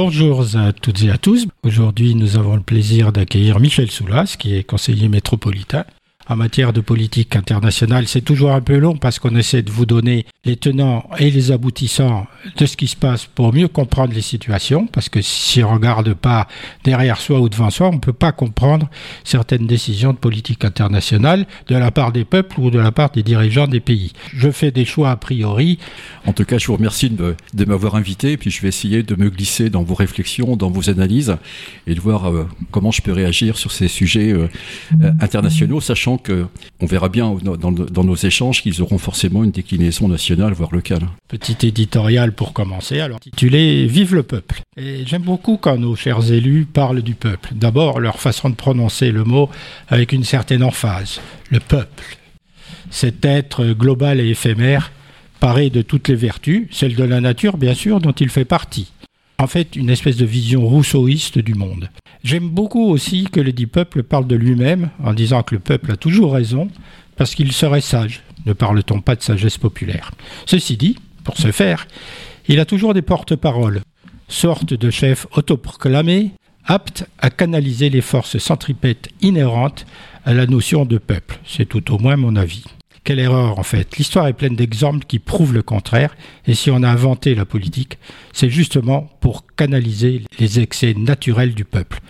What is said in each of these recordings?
Bonjour à toutes et à tous. Aujourd'hui, nous avons le plaisir d'accueillir Michel Soulas, qui est conseiller métropolitain en matière de politique internationale, c'est toujours un peu long parce qu'on essaie de vous donner les tenants et les aboutissants de ce qui se passe pour mieux comprendre les situations, parce que si on regarde pas derrière soi ou devant soi, on ne peut pas comprendre certaines décisions de politique internationale de la part des peuples ou de la part des dirigeants des pays. Je fais des choix a priori. En tout cas, je vous remercie de, m'avoir invité, puis je vais essayer de me glisser dans vos réflexions, dans vos analyses, et de voir euh, comment je peux réagir sur ces sujets euh, euh, on verra bien dans, nos échanges qu'ils auront forcément une déclinaison nationale, voire locale. Petit éditorial pour commencer, alors titulé Vive le peuple. Et j'aime beaucoup quand nos chers élus parlent du peuple. D'abord, leur façon de prononcer le mot avec une certaine emphase. Le peuple. Cet être global et éphémère, paré de toutes les vertus, celles de la nature bien sûr, dont il fait partie en fait une espèce de vision rousseauiste du monde. J'aime beaucoup aussi que le dit peuple parle de lui-même en disant que le peuple a toujours raison parce qu'il serait sage. Ne parle-t-on pas de sagesse populaire? Ceci dit, pour ce faire, il a toujours des porte-paroles, sorte de chef autoproclamé, apte à canaliser les forces centripètes inhérentes à la notion de peuple. C'est tout au moins mon avis. Quelle erreur en fait. L'histoire est pleine d'exemples qui prouvent le contraire. Et si on a inventé la politique, c'est justement pour canaliser les excès naturels du peuple.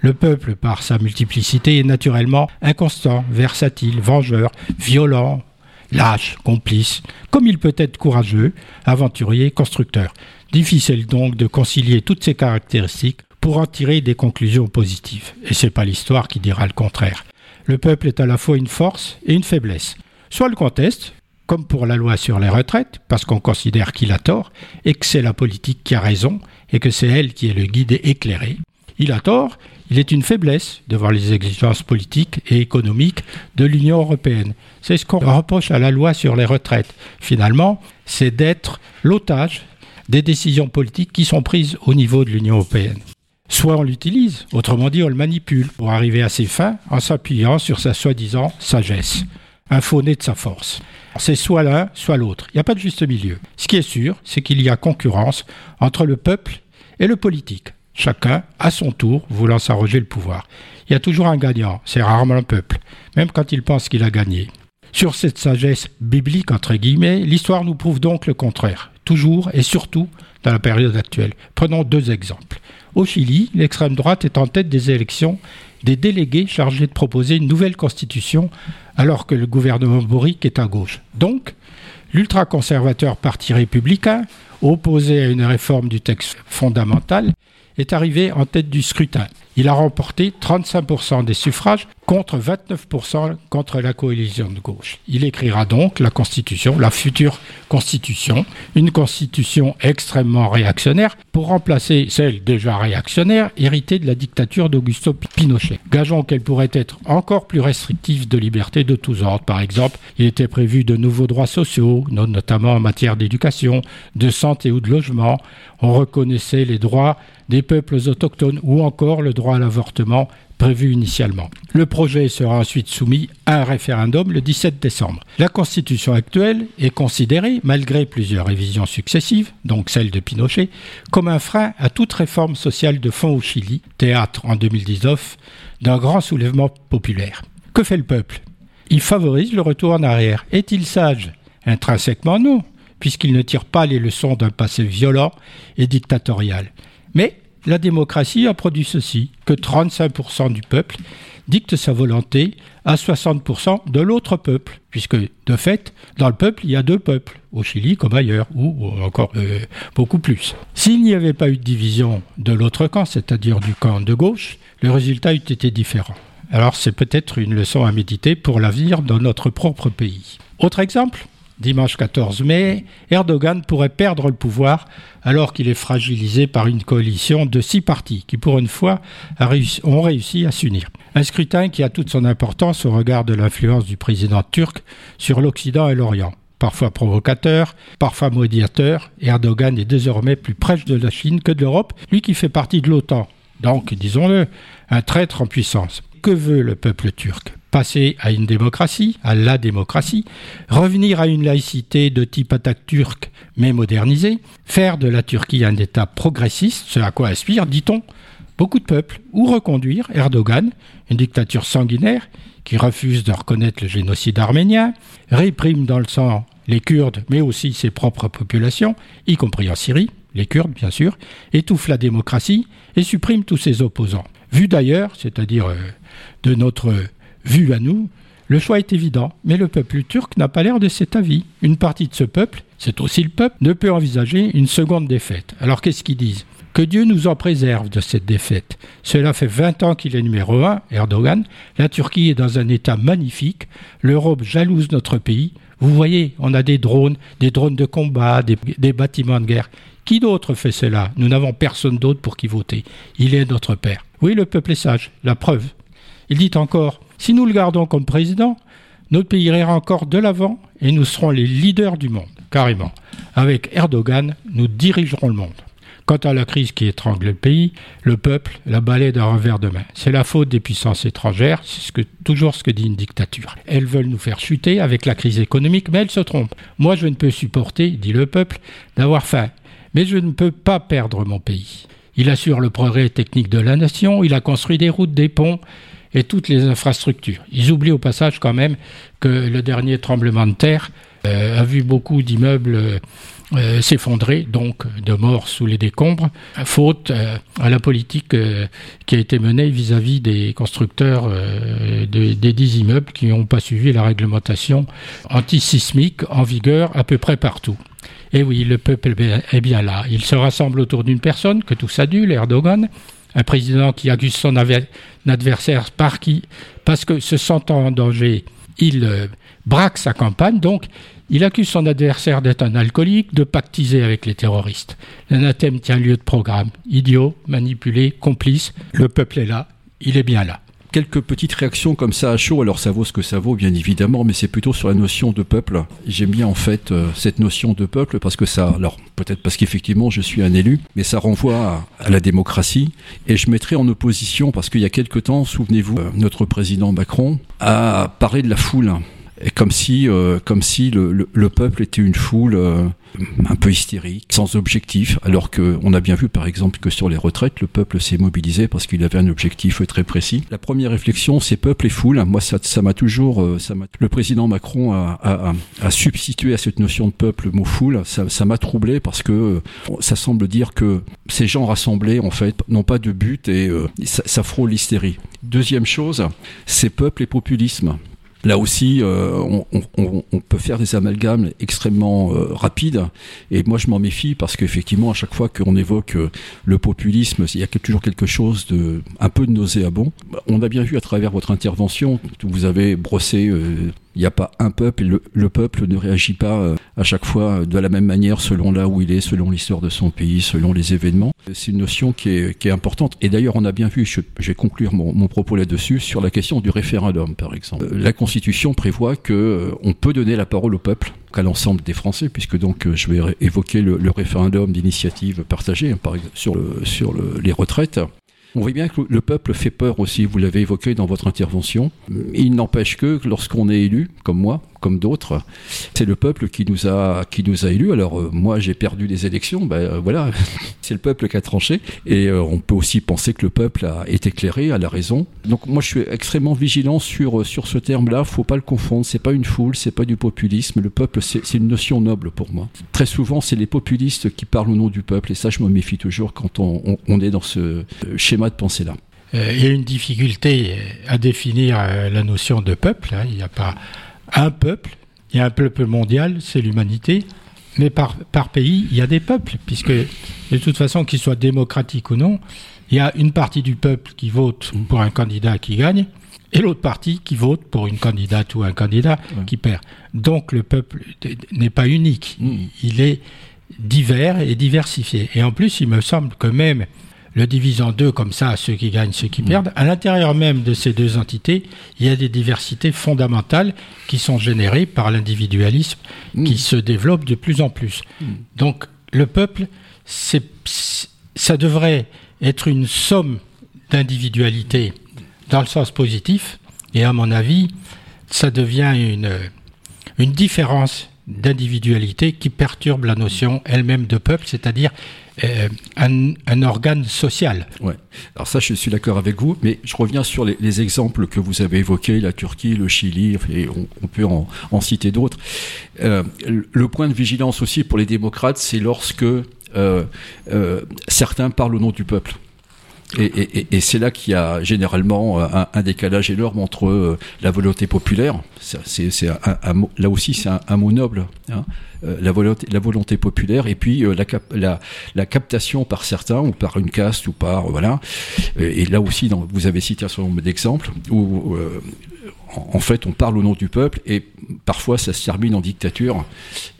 Le peuple, par sa multiplicité, est naturellement inconstant, versatile, vengeur, violent, lâche, complice, comme il peut être courageux, aventurier, constructeur. Difficile donc de concilier toutes ces caractéristiques pour en tirer des conclusions positives. Et c'est pas l'histoire qui dira le contraire. Le peuple est à la fois une force et une faiblesse soit le conteste, comme pour la loi sur les retraites, parce qu'on considère qu'il a tort et que c'est la politique qui a raison et que c'est elle qui est le guide éclairé. Il a tort, il est une faiblesse devant les exigences politiques et économiques de l'Union européenne. C'est ce qu'on reproche à la loi sur les retraites. Finalement, c'est d'être l'otage des décisions politiques qui sont prises au niveau de l'Union européenne. Soit on l'utilise, autrement dit on le manipule pour arriver à ses fins en s'appuyant sur sa soi-disant sagesse un faux de sa force. C'est soit l'un, soit l'autre. Il n'y a pas de juste milieu. Ce qui est sûr, c'est qu'il y a concurrence entre le peuple et le politique. Chacun, à son tour, voulant s'arroger le pouvoir. Il y a toujours un gagnant, c'est rarement le peuple, même quand il pense qu'il a gagné. Sur cette sagesse biblique, entre guillemets, l'histoire nous prouve donc le contraire, toujours et surtout dans la période actuelle. Prenons deux exemples. Au Chili, l'extrême droite est en tête des élections des délégués chargés de proposer une nouvelle constitution alors que le gouvernement Boric est à gauche. Donc, l'ultra-conservateur Parti républicain, opposé à une réforme du texte fondamental, est arrivé en tête du scrutin. Il a remporté 35% des suffrages contre 29% contre la coalition de gauche. Il écrira donc la Constitution, la future Constitution, une Constitution extrêmement réactionnaire pour remplacer celle déjà réactionnaire héritée de la dictature d'Augusto Pinochet. Gageons qu'elle pourrait être encore plus restrictive de liberté de tous ordres. Par exemple, il était prévu de nouveaux droits sociaux, notamment en matière d'éducation, de santé ou de logement. On reconnaissait les droits des peuples autochtones ou encore le droit à l'avortement prévu initialement. Le projet sera ensuite soumis à un référendum le 17 décembre. La constitution actuelle est considérée, malgré plusieurs révisions successives, donc celle de Pinochet, comme un frein à toute réforme sociale de fond au Chili, théâtre en 2019 d'un grand soulèvement populaire. Que fait le peuple? Il favorise le retour en arrière. Est-il sage? Intrinsèquement non, puisqu'il ne tire pas les leçons d'un passé violent et dictatorial. Mais la démocratie a produit ceci, que 35% du peuple dicte sa volonté à 60% de l'autre peuple, puisque de fait, dans le peuple, il y a deux peuples, au Chili comme ailleurs, ou encore euh, beaucoup plus. S'il n'y avait pas eu de division de l'autre camp, c'est-à-dire du camp de gauche, le résultat eût été différent. Alors c'est peut-être une leçon à méditer pour l'avenir dans notre propre pays. Autre exemple dimanche 14 mai, Erdogan pourrait perdre le pouvoir alors qu'il est fragilisé par une coalition de six partis qui, pour une fois, ont réussi à s'unir. Un scrutin qui a toute son importance au regard de l'influence du président turc sur l'Occident et l'Orient. Parfois provocateur, parfois médiateur, Erdogan est désormais plus proche de la Chine que de l'Europe, lui qui fait partie de l'OTAN. Donc, disons-le, un traître en puissance. Que veut le peuple turc? Passer à une démocratie, à la démocratie, revenir à une laïcité de type attaque turque mais modernisée, faire de la Turquie un État progressiste, ce à quoi aspire, dit-on, beaucoup de peuples, ou reconduire Erdogan, une dictature sanguinaire qui refuse de reconnaître le génocide arménien, réprime dans le sang les Kurdes, mais aussi ses propres populations, y compris en Syrie, les Kurdes bien sûr, étouffe la démocratie et supprime tous ses opposants. Vu d'ailleurs, c'est-à-dire euh, de notre vue à nous, le choix est évident, mais le peuple turc n'a pas l'air de cet avis. Une partie de ce peuple, c'est aussi le peuple, ne peut envisager une seconde défaite. Alors qu'est-ce qu'ils disent? Que Dieu nous en préserve de cette défaite. Cela fait 20 ans qu'il est numéro un, Erdogan. La Turquie est dans un état magnifique. L'Europe jalouse notre pays. Vous voyez, on a des drones, des drones de combat, des, bâtiments de guerre. Qui d'autre fait cela? Nous n'avons personne d'autre pour qui voter. Il est notre père. Oui, le peuple est sage. La preuve. Il dit encore, si nous le gardons comme président, notre pays ira encore de l'avant et nous serons les leaders du monde, carrément. Avec Erdogan, nous dirigerons le monde. Quant à la crise qui étrangle le pays, le peuple la balaie d'un revers de main. C'est la faute des puissances étrangères, c'est toujours ce que dit une dictature. Elles veulent nous faire chuter avec la crise économique, mais elles se trompent. Moi, je ne peux supporter, dit le peuple, d'avoir faim, mais je ne peux pas perdre mon pays. Il assure le progrès technique de la nation, il a construit des routes, des ponts et toutes les infrastructures. Ils oublient au passage quand même que le dernier tremblement de terre euh, a vu beaucoup d'immeubles euh, euh, s'effondrer, donc de morts sous les décombres, faute à la politique qui a été menée vis-à-vis des constructeurs des dix immeubles qui n'ont pas suivi la réglementation antisismique en vigueur à peu près partout. Et oui, le peuple est bien là. Il se rassemble autour d'une personne que tout adule, Erdogan, un président qui accuse son adversaire parce que se sentant en danger, il braque sa campagne, donc il accuse son adversaire d'être un alcoolique, de pactiser avec les terroristes. L'anathème tient lieu de programme. Idiot, manipulé, complice, le peuple est là, il est bien là quelques petites réactions comme ça à chaud. Alors ça vaut ce que ça vaut, bien évidemment, mais c'est plutôt sur la notion de peuple. J'aime bien en fait euh, cette notion de peuple parce que ça, alors peut-être parce qu'effectivement je suis un élu, mais ça renvoie à, la démocratie. Et je mettrai en opposition parce qu'il y a quelque temps, souvenez-vous, euh, notre président Macron a parlé de la foule comme si, euh, comme si le, le, peuple était une foule euh, un peu hystérique, sans objectif, alors qu'on a bien vu par exemple que sur les retraites, le peuple s'est mobilisé parce qu'il avait un objectif très précis. La première réflexion, c'est peuple et foule. Moi, ça, ça m'a toujours, euh, ça le président Macron a, a, a, substitué à cette notion de peuple le mot foule. Ça m'a troublé parce que ça semble dire que ces gens rassemblés, en fait, n'ont pas de but et ça, ça frôle l'hystérie. Deuxième chose, c'est peuple et populisme. Là aussi, euh, on, peut faire des amalgames extrêmement euh, rapides. Et moi, je m'en méfie parce qu'effectivement, à chaque fois qu'on évoque euh, le populisme, il y a toujours quelque chose de un peu de nauséabond. On a bien vu à travers votre intervention, vous avez brossé il n'y a pas un peuple et le, peuple ne réagit pas euh, à chaque fois de la même manière selon là où il est, selon l'histoire de son pays, selon les événements. C'est une notion qui est, importante. Et d'ailleurs, on a bien vu, je, vais conclure mon, propos là-dessus, sur la question du référendum, par exemple. Euh, la Constitution prévoit que euh, on peut donner la parole au peuple qu'à l'ensemble des Français, puisque donc je vais évoquer le, référendum d'initiative partagée hein, par exemple, sur les retraites. On voit bien que le peuple fait peur aussi, vous l'avez évoqué dans votre intervention. Il n'empêche que lorsqu'on est élu, comme moi, comme d'autres. C'est le peuple qui nous a qui nous a élus. Alors euh, moi j'ai perdu des élections, ben euh, voilà, c'est le peuple qui a tranché. Et euh, on peut aussi penser que le peuple a été éclairé, a la raison. Donc moi je suis extrêmement vigilant sur sur ce terme-là. Faut pas le confondre. C'est pas une foule, c'est pas du populisme. Le peuple c'est une notion noble pour moi. Très souvent c'est les populistes qui parlent au nom du peuple et ça je me méfie toujours quand on, on, est dans ce schéma de pensée là. Il y a une difficulté à définir la notion de peuple. Hein. Il n'y a pas un peuple, il y a un peuple mondial, c'est l'humanité, mais par, par pays, il y a des peuples, puisque de toute façon, qu'ils soient démocratiques ou non, il y a une partie du peuple qui vote pour un candidat qui gagne, et l'autre partie qui vote pour une candidate ou un candidat qui perd. Donc le peuple n'est pas unique, mm. il est divers et diversifié. Et en plus, il me semble que même le divise en deux comme ça, ceux qui gagnent, ceux qui mm. perdent. À l'intérieur même de ces deux entités, il y a des diversités fondamentales qui sont générées par l'individualisme mm. qui se développe de plus en plus. Mm. Donc le peuple, ça devrait être une somme d'individualités dans le sens positif, Et à mon avis, ça devient une, une différence d'individualité qui perturbe la notion elle-même de peuple, c'est-à-dire euh, un, organe social. Ouais. Alors ça, je suis d'accord avec vous, mais je reviens sur les, exemples que vous avez évoqués, la Turquie, le Chili, et on, peut en, citer d'autres. Euh, le point de vigilance aussi pour les démocrates, c'est lorsque euh, certains parlent au nom du peuple. Et, c'est là qu'il y a généralement un, décalage énorme entre la volonté populaire, c'est, là aussi c'est un, mot noble, hein, euh, la, volonté, la volonté populaire et puis euh, la, la, la, captation par certains ou par une caste ou par voilà. Et là aussi vous avez cité un certain nombre d'exemples où euh, en fait, on parle au nom du peuple et parfois ça se termine en dictature.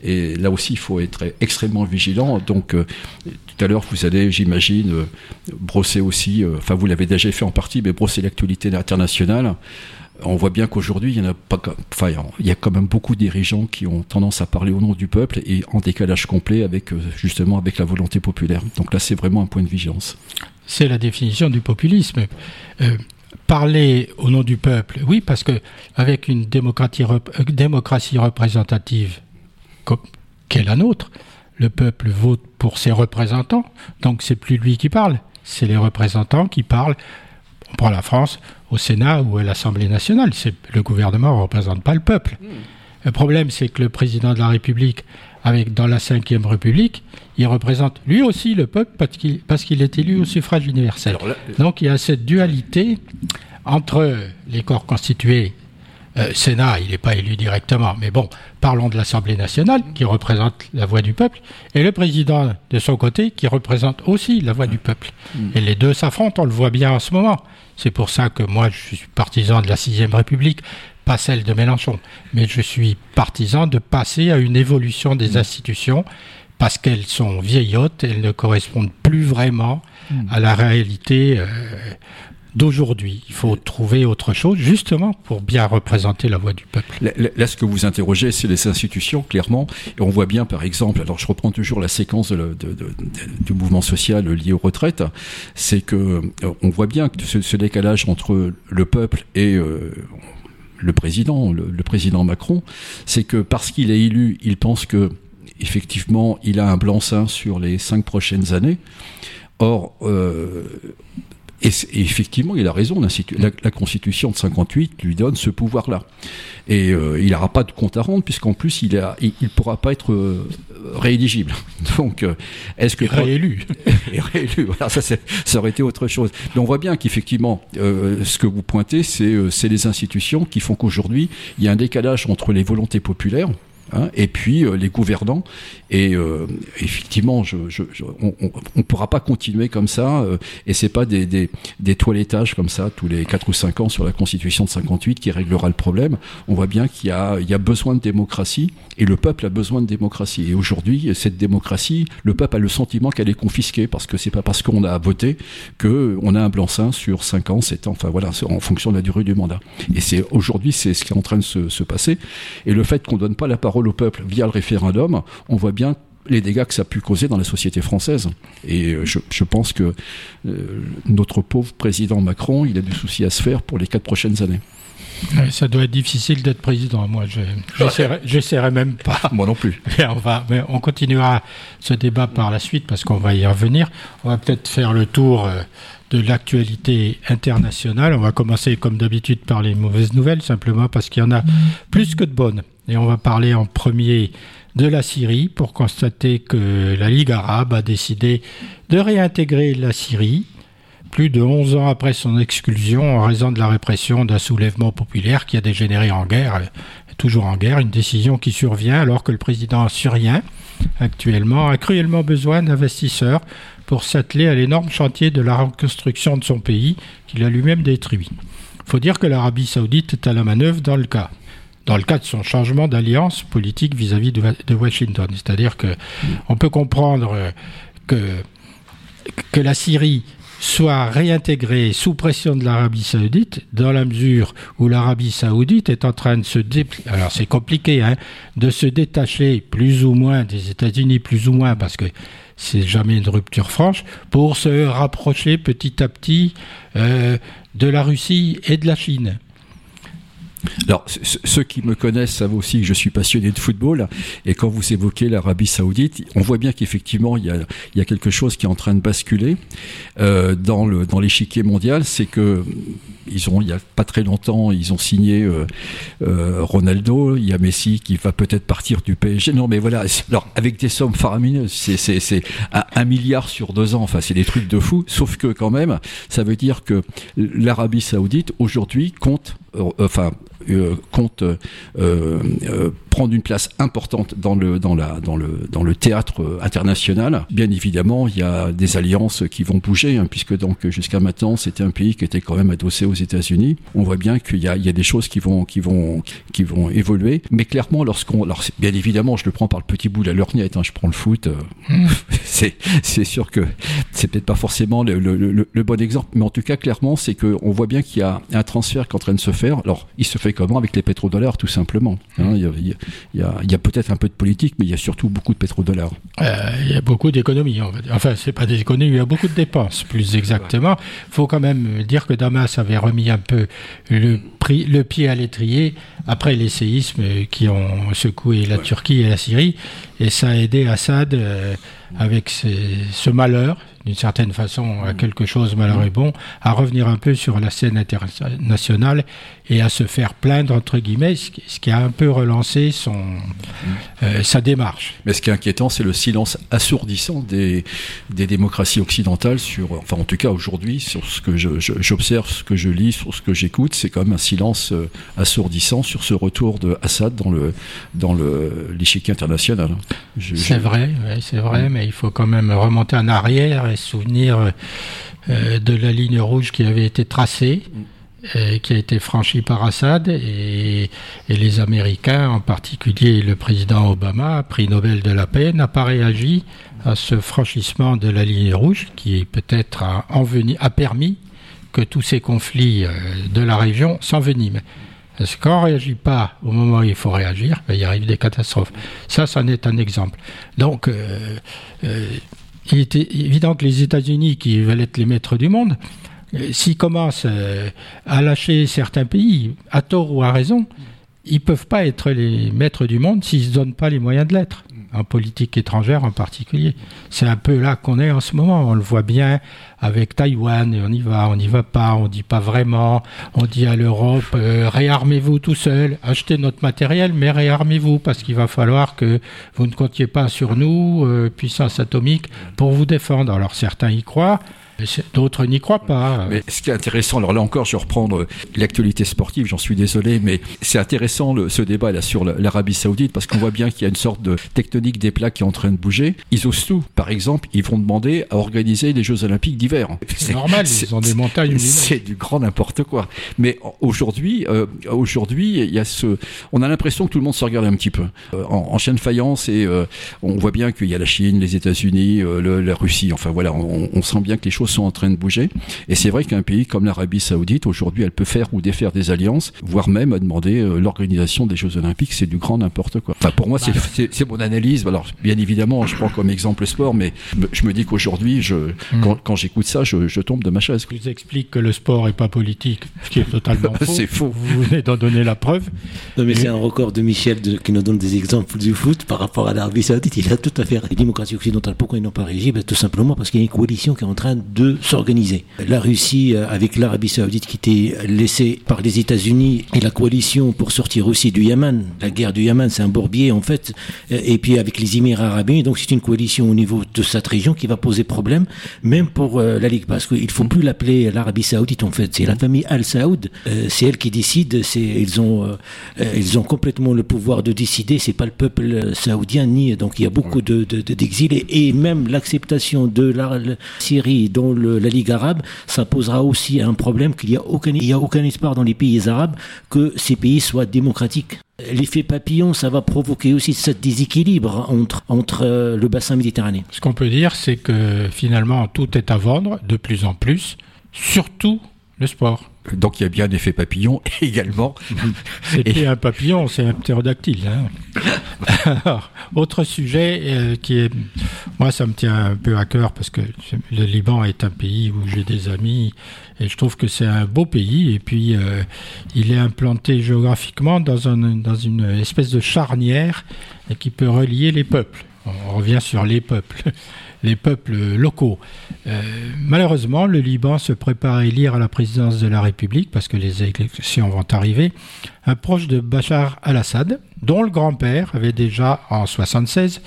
Et là aussi, il faut être extrêmement vigilant. Donc, tout à l'heure, vous allez, j'imagine, brosser aussi, enfin, vous l'avez déjà fait en partie, mais brosser l'actualité internationale on voit bien qu'aujourd'hui, il y a enfin, il y a quand même beaucoup de dirigeants qui ont tendance à parler au nom du peuple et en décalage complet avec euh, justement avec la volonté populaire. Donc là, c'est vraiment un point de vigilance. C'est la définition du populisme. Parler au nom du peuple, oui, parce que avec une démocratie, euh, démocratie représentative qu'est la nôtre, le peuple vote pour ses représentants, donc c'est plus lui qui parle, c'est les représentants qui parlent on prend la France au Sénat ou à l'Assemblée nationale. Le gouvernement ne représente pas le peuple. Hmm. Le problème, c'est que le président de la République, avec dans la Ve République, il représente lui aussi le peuple parce qu'il est élu au suffrage universel. Donc il y a cette dualité entre les corps constitués. Euh, Sénat, il n'est pas élu directement, mais bon, parlons de l'Assemblée nationale, qui représente la voix du peuple, et le président, de son côté, qui représente aussi la voix du peuple. Hmm. Et les deux s'affrontent, on le voit bien en ce moment. C'est pour ça que moi, je suis partisan de la Sixième République, pas celle de Mélenchon. Mais je suis partisan de passer à une évolution des mmh. institutions parce qu'elles sont vieillottes, elles ne correspondent plus vraiment mmh. à la réalité euh, d'aujourd'hui. Il faut trouver autre chose, justement, pour bien représenter la voix du peuple. Là, ce que vous interrogez, c'est les institutions, clairement. Et on voit bien, par exemple, alors je reprends toujours la séquence du mouvement social lié aux retraites, c'est que euh, on voit bien que ce, décalage entre le peuple et euh, le président, le, président Macron, c'est que parce qu'il est élu, il pense que effectivement, il a un blanc-seing sur les cinq prochaines années. Or, euh, et, effectivement, il a raison. La, la, Constitution de 58 lui donne ce pouvoir-là. Et euh, il n'aura pas de compte à rendre, puisqu'en plus, il ne il, pourra pas être euh, rééligible. Donc, euh, est-ce que. réélu. et réélu, voilà, ça, ça aurait été autre chose. Mais on voit bien qu'effectivement, ce que vous pointez, c'est les institutions qui font qu'aujourd'hui, il y a un décalage entre les volontés populaires, Hein, et puis euh, les gouvernants. Et euh, effectivement, on ne pourra pas continuer comme ça. Euh, et c'est pas des, des, toilettages comme ça tous les 4 ou 5 ans sur la Constitution de 58 qui réglera le problème. On voit bien qu'il y a, besoin de démocratie et le peuple a besoin de démocratie. Et aujourd'hui, cette démocratie, le peuple a le sentiment qu'elle est confisquée parce que c'est pas parce qu'on a voté que on a un blanc-seing sur 5 ans, 7 ans. Enfin voilà, en fonction de la durée du mandat. Et aujourd'hui, c'est ce qui est en train de se, se passer. Et le fait qu'on donne pas la parole au peuple via le référendum, on voit bien les dégâts que ça a pu causer dans la société française. Et euh, je, pense que euh, notre pauvre président Macron, il a du souci à se faire pour les quatre prochaines années. Ça doit être difficile d'être président. Moi, je n'essaierai même pas. Moi non plus. on, va, mais on continuera ce débat par la suite parce qu'on va y revenir. On va peut-être faire le tour euh, de l'actualité internationale. On va commencer comme d'habitude par les mauvaises nouvelles, simplement parce qu'il y en a plus que de bonnes. Et on va parler en premier de la Syrie pour constater que la Ligue arabe a décidé de réintégrer la Syrie plus de 11 ans après son exclusion en raison de la répression d'un soulèvement populaire qui a dégénéré en guerre, toujours en guerre, une décision qui survient alors que le président syrien actuellement a cruellement besoin d'investisseurs pour s'atteler à l'énorme chantier de la reconstruction de son pays qu'il a lui-même détruit. Faut dire que l'Arabie saoudite est à la manœuvre dans le cas de son changement d'alliance politique vis-à-vis de, Washington. C'est-à-dire que on peut comprendre euh, que la Syrie soit réintégrée sous pression de l'Arabie saoudite, dans la mesure où l'Arabie saoudite est en train de se alors c'est compliqué, hein, de se détacher plus ou moins des États-Unis, plus ou moins, parce que c'est jamais une rupture franche, pour se rapprocher petit à petit euh, de la Russie et de la Chine. Alors, ceux qui me connaissent savent aussi que je suis passionné de football. Et quand vous évoquez l'Arabie Saoudite, on voit bien qu'effectivement, il y, a, quelque chose qui est en train de basculer euh, dans dans l'échiquier mondial. C'est que ils ont, il y a pas très longtemps, ils ont signé euh, euh, Ronaldo. Il y a Messi qui va peut-être partir du PSG. Non, mais voilà. Alors, avec des sommes faramineuses, c'est un, milliard sur deux ans. Enfin, c'est des trucs de fou. Sauf que quand même, ça veut dire que l'Arabie Saoudite aujourd'hui compte, euh, enfin compte euh, euh, prendre une place importante dans le, dans, la, dans, le, dans le théâtre international. Bien évidemment, il y a des alliances qui vont bouger, hein, puisque donc jusqu'à maintenant, c'était un pays qui était quand même adossé aux États-Unis. On voit bien qu'il y a, il y a des choses qui vont, qui vont, qui vont évoluer. Mais clairement, lorsqu'on, alors bien évidemment, je le prends par le petit bout de la lorgnette. Hein, je prends le foot. Mmh. c'est, c'est sûr que c'est peut-être pas forcément le, le, le, le, bon exemple, mais en tout cas, clairement, c'est qu'on voit bien qu'il y a un transfert qui est en train de se faire. Alors, il se fait comment Avec les pétrodollars, tout simplement. Hein, il y a, peut-être un peu de politique, mais il y a surtout beaucoup de pétrodollars. Euh, il y a beaucoup d'économies, on va dire. Enfin, c'est pas des économies, il y a beaucoup de dépenses, plus exactement. Il faut quand même dire que Damas avait remis un peu le, prix, le pied à l'étrier après les séismes qui ont secoué la ouais. Turquie et la Syrie, et ça a aidé Assad euh, avec ce malheur, d'une certaine façon, à quelque chose malheur et bon, à revenir un peu sur la scène internationale et à se faire plaindre, entre guillemets, ce qui a un peu relancé son, euh, sa démarche. Mais ce qui est inquiétant, c'est le silence assourdissant des, des démocraties occidentales sur, enfin en tout cas aujourd'hui, sur ce que j'observe, ce que je lis, sur ce que j'écoute, c'est quand même un silence euh, assourdissant sur ce retour de Assad dans le dans l'échiquier international. C'est vrai, ouais, c'est vrai, mais il faut quand même remonter en arrière et se souvenir euh, de la ligne rouge qui avait été tracée. Euh, qui a été franchie par Assad et, et, les Américains, en particulier le président Obama, prix Nobel de la paix, n'a pas réagi à ce franchissement de la ligne rouge qui peut-être a, a, permis que tous ces conflits euh, de la région s'enveniment. Parce que quand on ne réagit pas au moment où il faut réagir, ben, il arrive des catastrophes. Ça, c'en est un exemple. Donc, euh, euh, il était évident que les États-Unis, qui veulent être les maîtres du monde, s'ils commencent à lâcher certains pays, à tort ou à raison, ils peuvent pas être les maîtres du monde s'ils se donnent pas les moyens de l'être, en politique étrangère en particulier. C'est un peu là qu'on est en ce moment. On le voit bien avec Taïwan, on y va, on n'y va pas, on dit pas vraiment. On dit à l'Europe, euh, réarmez-vous tout seul, achetez notre matériel, mais réarmez-vous parce qu'il va falloir que vous ne comptiez pas sur nous, euh, puissance atomique, pour vous défendre. Alors certains y croient. D'autres n'y croient pas. Mais ce qui est intéressant, alors là encore, je vais reprendre l'actualité sportive, j'en suis désolé, mais c'est intéressant le, ce débat là sur l'Arabie Saoudite parce qu'on voit bien qu'il y a une sorte de tectonique des plaques qui est en train de bouger. Ils osent tout. Par exemple, ils vont demander à organiser les Jeux Olympiques d'hiver. C'est normal, ils ont des montagnes. C'est du grand n'importe quoi. Mais aujourd'hui, euh, aujourd'hui, il y a ce, on a l'impression que tout le monde se regarde un petit peu euh, en, en, chaîne faïence et euh, on voit bien qu'il y a la Chine, les États-Unis, euh, la Russie. Enfin voilà, on, on sent bien que les choses sont en train de bouger. Et c'est vrai qu'un pays comme l'Arabie Saoudite, aujourd'hui, elle peut faire ou défaire des alliances, voire même demander euh, l'organisation des Jeux Olympiques. C'est du grand n'importe quoi. Enfin, pour moi, bah. c'est mon analyse. Alors, bien évidemment, je prends comme exemple le sport, mais je me dis qu'aujourd'hui, je, mmh. quand, quand j'écoute ça, je, je, tombe de ma chaise. Je vous explique que le sport est pas politique, ce qui est totalement faux. c'est faux. Vous venez d'en donner la preuve. Non, mais, c'est un record de Michel de, qui nous donne des exemples du foot par rapport à l'Arabie Saoudite. Il a tout à fait. Les démocraties occidentales, pourquoi ils n'ont pas réagi? Ben, Tout simplement parce qu'il y a une coalition qui est en train de s'organiser. La Russie, avec l'Arabie Saoudite qui était laissée par les États-Unis et la coalition pour sortir aussi du Yémen. La guerre du Yémen, c'est un bourbier en fait. Et puis avec les Émirats arabes unis, donc c'est une coalition au niveau de cette région qui va poser problème, même pour euh, la Ligue, parce qu'il ne faut plus l'appeler l'Arabie Saoudite en fait. C'est la famille Al Saoud, euh, c'est elle qui décide. C'est ils ont euh, ils ont complètement le pouvoir de décider. C'est pas le peuple saoudien ni donc il y a beaucoup de d'exilés de, et même l'acceptation de la, la Syrie dans la Ligue arabe, ça posera aussi un problème qu'il n'y a aucun, y a aucun espoir dans les pays arabes que ces pays soient démocratiques. L'effet papillon, ça va provoquer aussi ce déséquilibre entre, entre le bassin méditerranéen. Ce qu'on peut dire, c'est que finalement, tout est à vendre de plus en plus, surtout le sport. Donc il y a bien un effet papillon également. C'est un papillon, c'est un ptérodactyle. Hein. autre sujet euh, qui est, moi ça me tient un peu à cœur parce que le Liban est un pays où j'ai des amis et je trouve que c'est un beau pays et puis euh, il est implanté géographiquement dans, un, dans une espèce de charnière qui peut relier les peuples. On revient sur les peuples les peuples locaux. Euh, malheureusement, le Liban se prépare à élire à la présidence de la République, parce que les élections vont arriver, un proche de Bachar al-Assad, dont le grand-père avait déjà, en 1976,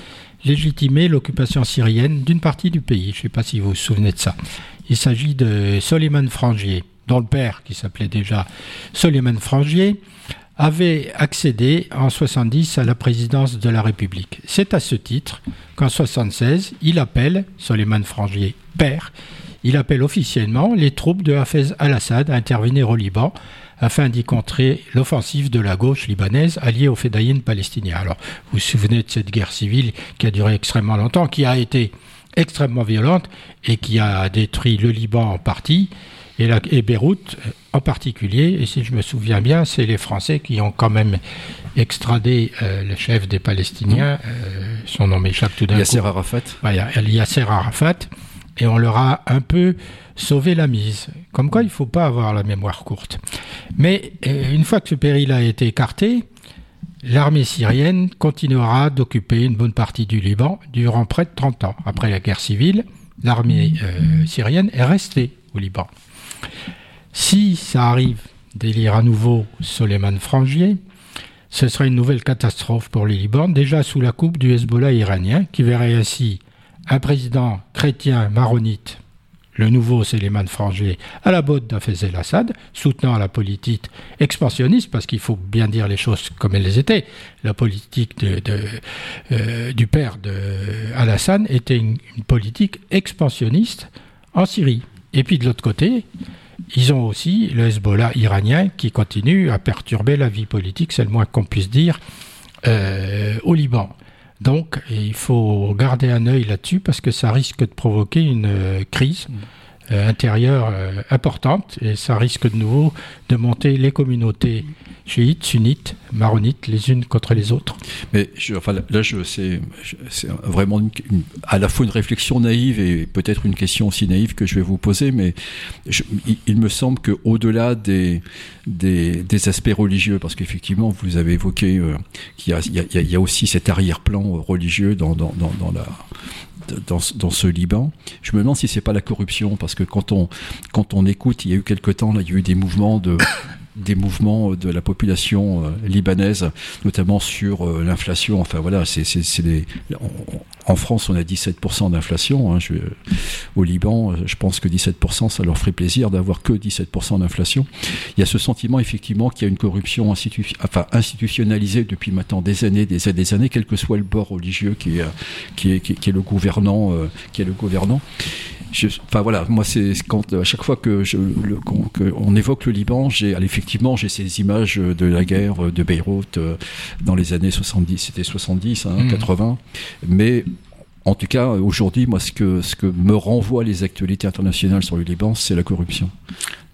légitimé l'occupation syrienne d'une partie du pays. Je ne sais pas si vous vous souvenez de ça. Il s'agit de Soliman Frangier, dont le père, qui s'appelait déjà Soliman Frangier, avait accédé en 70 à la présidence de la République. C'est à ce titre qu'en 76, il appelle, Soleiman Frangier père, il appelle officiellement les troupes de Hafez al-Assad à intervenir au Liban afin d'y contrer l'offensive de la gauche libanaise alliée aux fédayines palestiniens. Alors, vous vous souvenez de cette guerre civile qui a duré extrêmement longtemps, qui a été extrêmement violente et qui a détruit le Liban en partie et, la, et Beyrouth en particulier, et si je me souviens bien, c'est les Français qui ont quand même extradé euh, le chef des Palestiniens, euh, son nom m'échappe tout d'un coup. Yasser Arafat. Voilà, Yasser Arafat, et on leur a un peu sauvé la mise. Comme quoi, il ne faut pas avoir la mémoire courte. Mais euh, une fois que ce péril a été écarté, l'armée syrienne continuera d'occuper une bonne partie du Liban durant près de 30 ans. Après la guerre civile, l'armée syrienne est restée au Liban. Si ça arrive d'élire à nouveau Soleiman Frangier, ce serait une nouvelle catastrophe pour le Liban, déjà sous la coupe du Hezbollah iranien, qui verrait ainsi un président chrétien maronite, le nouveau Soleiman Frangier, à la botte d'Afez el-Assad, soutenant la politique expansionniste, parce qu'il faut bien dire les choses comme elles étaient. La politique euh, du père de Al-Assad était une politique expansionniste en Syrie. Et puis de l'autre côté, ils ont aussi le Hezbollah iranien qui continue à perturber la vie politique, c'est le moins qu'on puisse dire, euh, au Liban. Donc il faut garder un œil là-dessus parce que ça risque de provoquer une euh, crise. Euh, intérieure euh, importante et ça risque de nouveau de monter les communautés chiites, sunnites, maronites les unes contre les autres. Mais je, enfin, là, je, c'est, vraiment à la fois une réflexion naïve et peut-être une question aussi naïve que je vais vous poser, mais il, me semble qu'au-delà des, des, aspects religieux, parce qu'effectivement, vous avez évoqué euh, qu'il y a, aussi cet arrière-plan religieux dans, dans, dans la dans, ce Liban. Je me demande si c'est pas la corruption, parce que quand on, quand on écoute, il y a eu quelque temps, il y a eu des mouvements de des mouvements de la population euh, libanaise, notamment sur euh, l'inflation. Enfin voilà, c'est des. En France, on a 17% d'inflation. Hein, au Liban, je pense que 17%, ça leur ferait plaisir d'avoir que 17% d'inflation. Il y a ce sentiment effectivement qu'il y a une corruption enfin, institutionnalisée depuis maintenant des années, des années, des années, quel que soit le bord religieux qui est, qui est, qui est, le gouvernant, euh, qui est le gouvernant enfin voilà, moi c'est quand à chaque fois que je le, on évoque le Liban, j'ai effectivement j'ai ces images de la guerre de Beyrouth euh, dans les années 70, c'était 70, 80, hein, mmh. mais en tout cas, aujourd'hui, moi, ce que, ce que me renvoient les actualités internationales sur le Liban, c'est la corruption.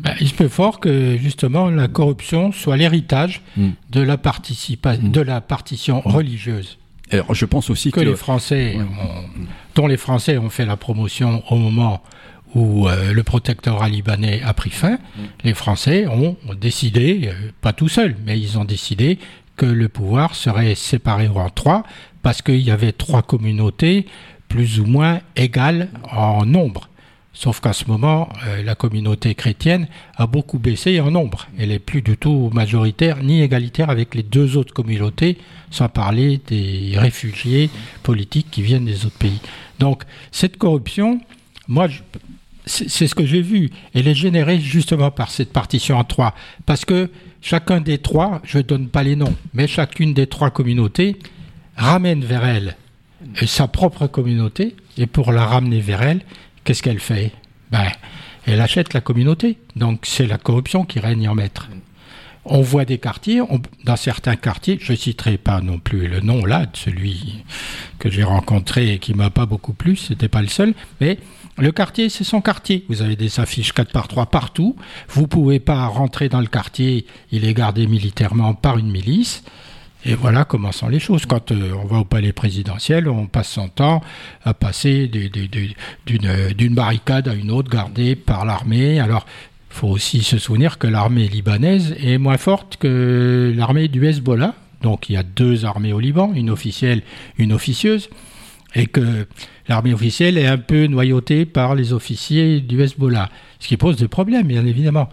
Ben, il se peut fort que, justement, la corruption soit l'héritage mmh. de, la mmh. de la partition religieuse. Alors, je pense aussi que, les Français, dont les Français ont fait la promotion au moment où euh, le protectorat libanais a pris fin, mm. les Français ont décidé, euh, pas tout seuls, mais ils ont décidé que le pouvoir serait séparé en trois, parce qu'il y avait trois communautés plus ou moins égales en nombre. Sauf qu'à ce moment, euh, la communauté chrétienne a beaucoup baissé en nombre. Elle n'est plus du tout majoritaire ni égalitaire avec les deux autres communautés, sans parler des réfugiés politiques qui viennent des autres pays. Donc cette corruption, moi, c'est ce que j'ai vu. Elle est générée justement par cette partition en trois. Parce que chacun des trois, je ne donne pas les noms, mais chacune des trois communautés ramène vers elle sa propre communauté, et pour la ramener vers elle, qu'est-ce qu'elle fait? Ben, Elle achète la communauté. Donc c'est la corruption qui règne en maître. on voit des quartiers, dans certains quartiers, je citerai pas non plus le nom là de celui que j'ai rencontré et qui m'a pas beaucoup plu, c'était pas le seul, mais le quartier, c'est son quartier. Vous avez des affiches 4 par 3 partout. Vous pouvez pas rentrer dans le quartier, il est gardé militairement par une milice. Et voilà comment sont les choses. Quand euh, on va au palais présidentiel, on passe son temps à passer d'une barricade à une autre gardée par l'armée. Alors, il faut aussi se souvenir que l'armée libanaise est moins forte que l'armée du Hezbollah. Donc il y a deux armées au Liban, une officielle, une officieuse, et que l'armée officielle est un peu noyautée par les officiers du Hezbollah, ce qui pose des problèmes, bien évidemment.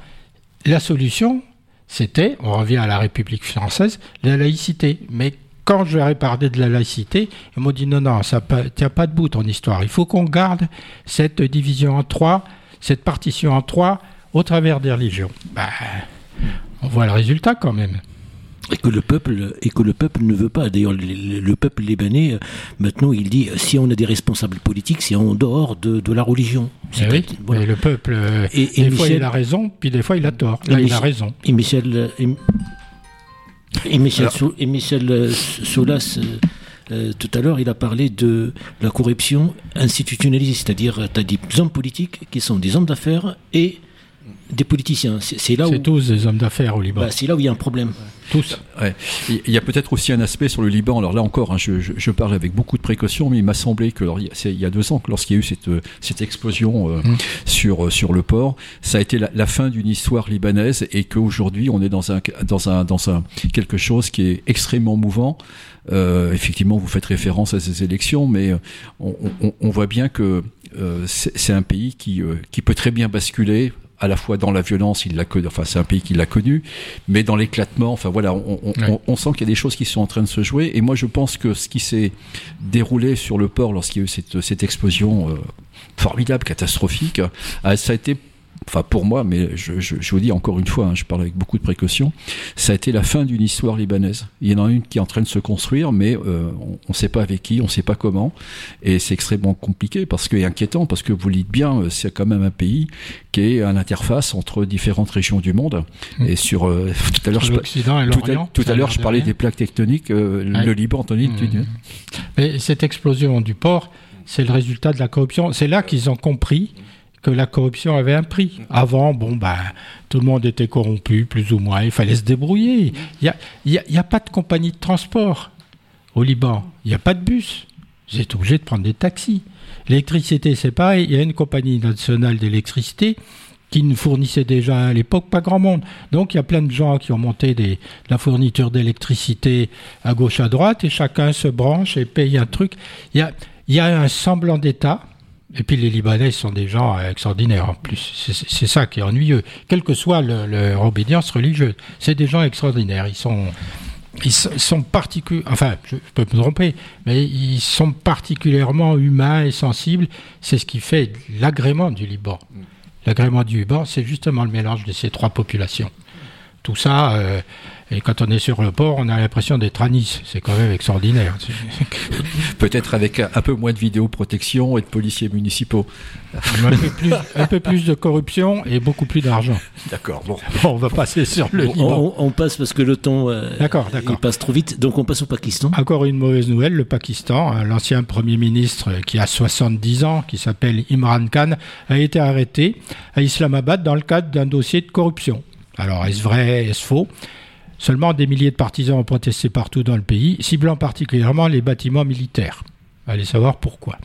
La solution, c'était, on revient à la République française, la laïcité. Mais quand je ai parlé de la laïcité, ils m'ont dit non, non, ça ne tient pas debout ton histoire. Il faut qu'on garde cette division en trois, cette partition en trois, au travers des religions. Ben, on voit le résultat quand même et que le peuple et que le peuple ne veut pas. D'ailleurs, le, peuple libanais euh, maintenant il dit si on a des responsables politiques, c'est en dehors de, de la religion. Eh oui, mais le peuple, euh, et, des fois il a raison, puis des fois il a tort. Là, il a raison. Et Michel, et, Michel, et Michel euh, Solas. tout à l'heure, il a parlé de la corruption institutionnalisée, c'est-à-dire tu as des hommes politiques qui sont des hommes d'affaires et des politiciens. C'est là où. tous des hommes d'affaires au Liban. Bah, c'est là où il y a un problème. Tous. Il y a peut-être aussi un aspect sur le Liban. Alors là encore, hein, je, parle avec beaucoup de précautions, mais il m'a semblé que il y a deux ans, lorsqu'il y a eu cette, cette explosion euh, mmh. sur, sur le port, ça a été la, fin d'une histoire libanaise et qu'aujourd'hui on est dans un, dans un, dans un quelque chose qui est extrêmement mouvant. Euh, effectivement, vous faites référence à ces élections, mais euh, on, on, on voit bien que c'est un pays qui, qui peut très bien basculer à la fois dans la violence, il l'a enfin c'est un pays qui l'a connu, mais dans l'éclatement, enfin voilà, on, sent qu'il y a des choses qui sont en train de se jouer. Et moi, je pense que ce qui s'est déroulé sur le port lorsqu'il y a eu cette, cette explosion euh, formidable, catastrophique, euh, ça a été enfin pour moi, mais je, je, je, vous dis encore une fois, hein, je parle avec beaucoup de précaution, ça a été la fin d'une histoire libanaise. Il y en a une qui est en train de se construire, mais euh, on ne sait pas avec qui, on ne sait pas comment, et c'est extrêmement compliqué parce que et inquiétant parce que vous le dites bien, euh, c'est quand même un pays qui est à l'interface entre différentes régions du monde. Mmh. Et sur euh, tout à l'heure, je, tout à, l'heure, je parlais des plaques tectoniques, le Liban, Anthony. Mmh. Mais cette explosion du port, c'est le résultat de la corruption. C'est là qu'ils ont compris que la corruption avait un prix. Avant, bon, ben, tout le monde était corrompu, plus ou moins, il fallait se débrouiller. Il n'y a, y a, pas de compagnie de transport au Liban, il n'y a pas de bus. Vous êtes obligé de prendre des taxis. L'électricité, c'est pareil, il y a une compagnie nationale d'électricité qui ne fournissait déjà à l'époque pas grand monde. Donc il y a plein de gens qui ont monté la fourniture d'électricité à gauche, à droite, et chacun se branche et paye un truc. Il y a, il y a un semblant d'État, et puis les Libanais sont des gens extraordinaires en plus. C'est ça qui est ennuyeux. Quelle que soit leur obédience religieuse, c'est des gens extraordinaires. Ils sont, ils sont particulièrement, enfin, je peux me tromper, mais ils sont particulièrement humains et sensibles. C'est ce qui fait l'agrément du Liban. L'agrément du Liban, c'est justement le mélange de ces trois populations. Tout ça, euh, et quand on est sur le port, on a l'impression d'être à Nice. C'est quand même extraordinaire. Peut-être avec un peu moins de vidéoprotection et de policiers municipaux. Un peu plus, de corruption et beaucoup plus d'argent. D'accord. Bon. On va passer sur le Liban. On, passe parce que le temps euh, il passe trop vite. Donc on passe au Pakistan. Encore une mauvaise nouvelle. Le Pakistan, hein, l'ancien Premier ministre qui a 70 ans, qui s'appelle Imran Khan, a été arrêté à Islamabad dans le cadre d'un dossier de corruption. Alors est-ce vrai, est-ce faux? Seulement des milliers de partisans ont protesté partout dans le pays, ciblant particulièrement les bâtiments militaires. Allez savoir pourquoi.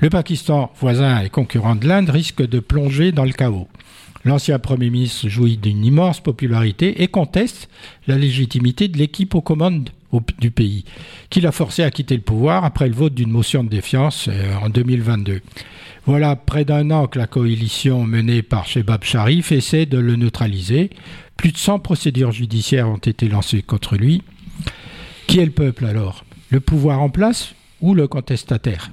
Le Pakistan, voisin et concurrent de l'Inde, risque de plonger dans le chaos. L'ancien Premier ministre jouit d'une immense popularité et conteste la légitimité de l'équipe aux commandes du pays, qui l'a forcé à quitter le pouvoir après le vote d'une motion de défiance euh, en 2022. Voilà près d'un an que la coalition menée par Shebab Sharif essaie de le neutraliser. Plus de 100 procédures judiciaires ont été lancées contre lui. Qui est le peuple alors? Le pouvoir en place ou le contestataire?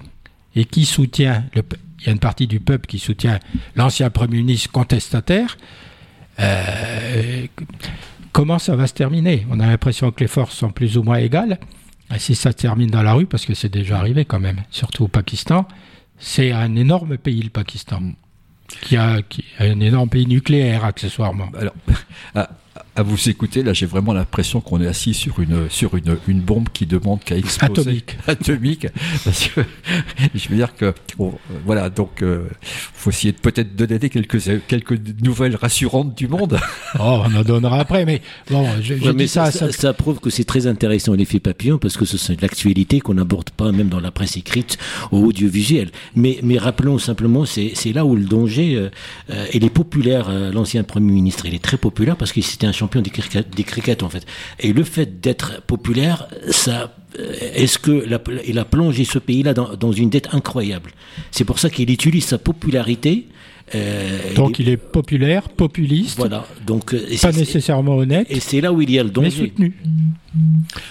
Et qui soutient Il y a une partie du peuple qui soutient l'ancien Premier ministre contestataire? Euh, comment ça va se terminer? On a l'impression que les forces sont plus ou moins égales. Et si ça termine dans la rue, parce que c'est déjà arrivé quand même, surtout au Pakistan, c'est un énorme pays, le Pakistan qui a, un énorme pays nucléaire accessoirement. Alors, à vous écouter, là, j'ai vraiment l'impression qu'on est assis sur une, sur une, une bombe qui demande qu'à exploser. Atomique. Atomique. Parce que, je veux dire que, voilà, donc, euh, faut essayer de peut-être donner quelques, quelques nouvelles rassurantes du monde. Oh, on en donnera après, mais bon, je, je dis ça, ça, ça, prouve que c'est très intéressant l'effet papillon parce que c'est de l'actualité qu'on n'aborde pas même dans la presse écrite ou audiovisuelle. Mais, mais rappelons simplement, c'est là où le danger, euh, euh, il est populaire, euh, l'ancien Premier ministre, il est très populaire parce que c'était un champion des cricket, des cricket en fait. Et le fait d'être populaire, ça est-ce que la, il a plongé ce pays-là dans, dans, une dette incroyable? C'est pour ça qu'il utilise sa popularité euh, donc il est, il est, populaire, populiste, voilà. Donc pas nécessairement honnête. Et c'est là où il y a le danger. Mais soutenu.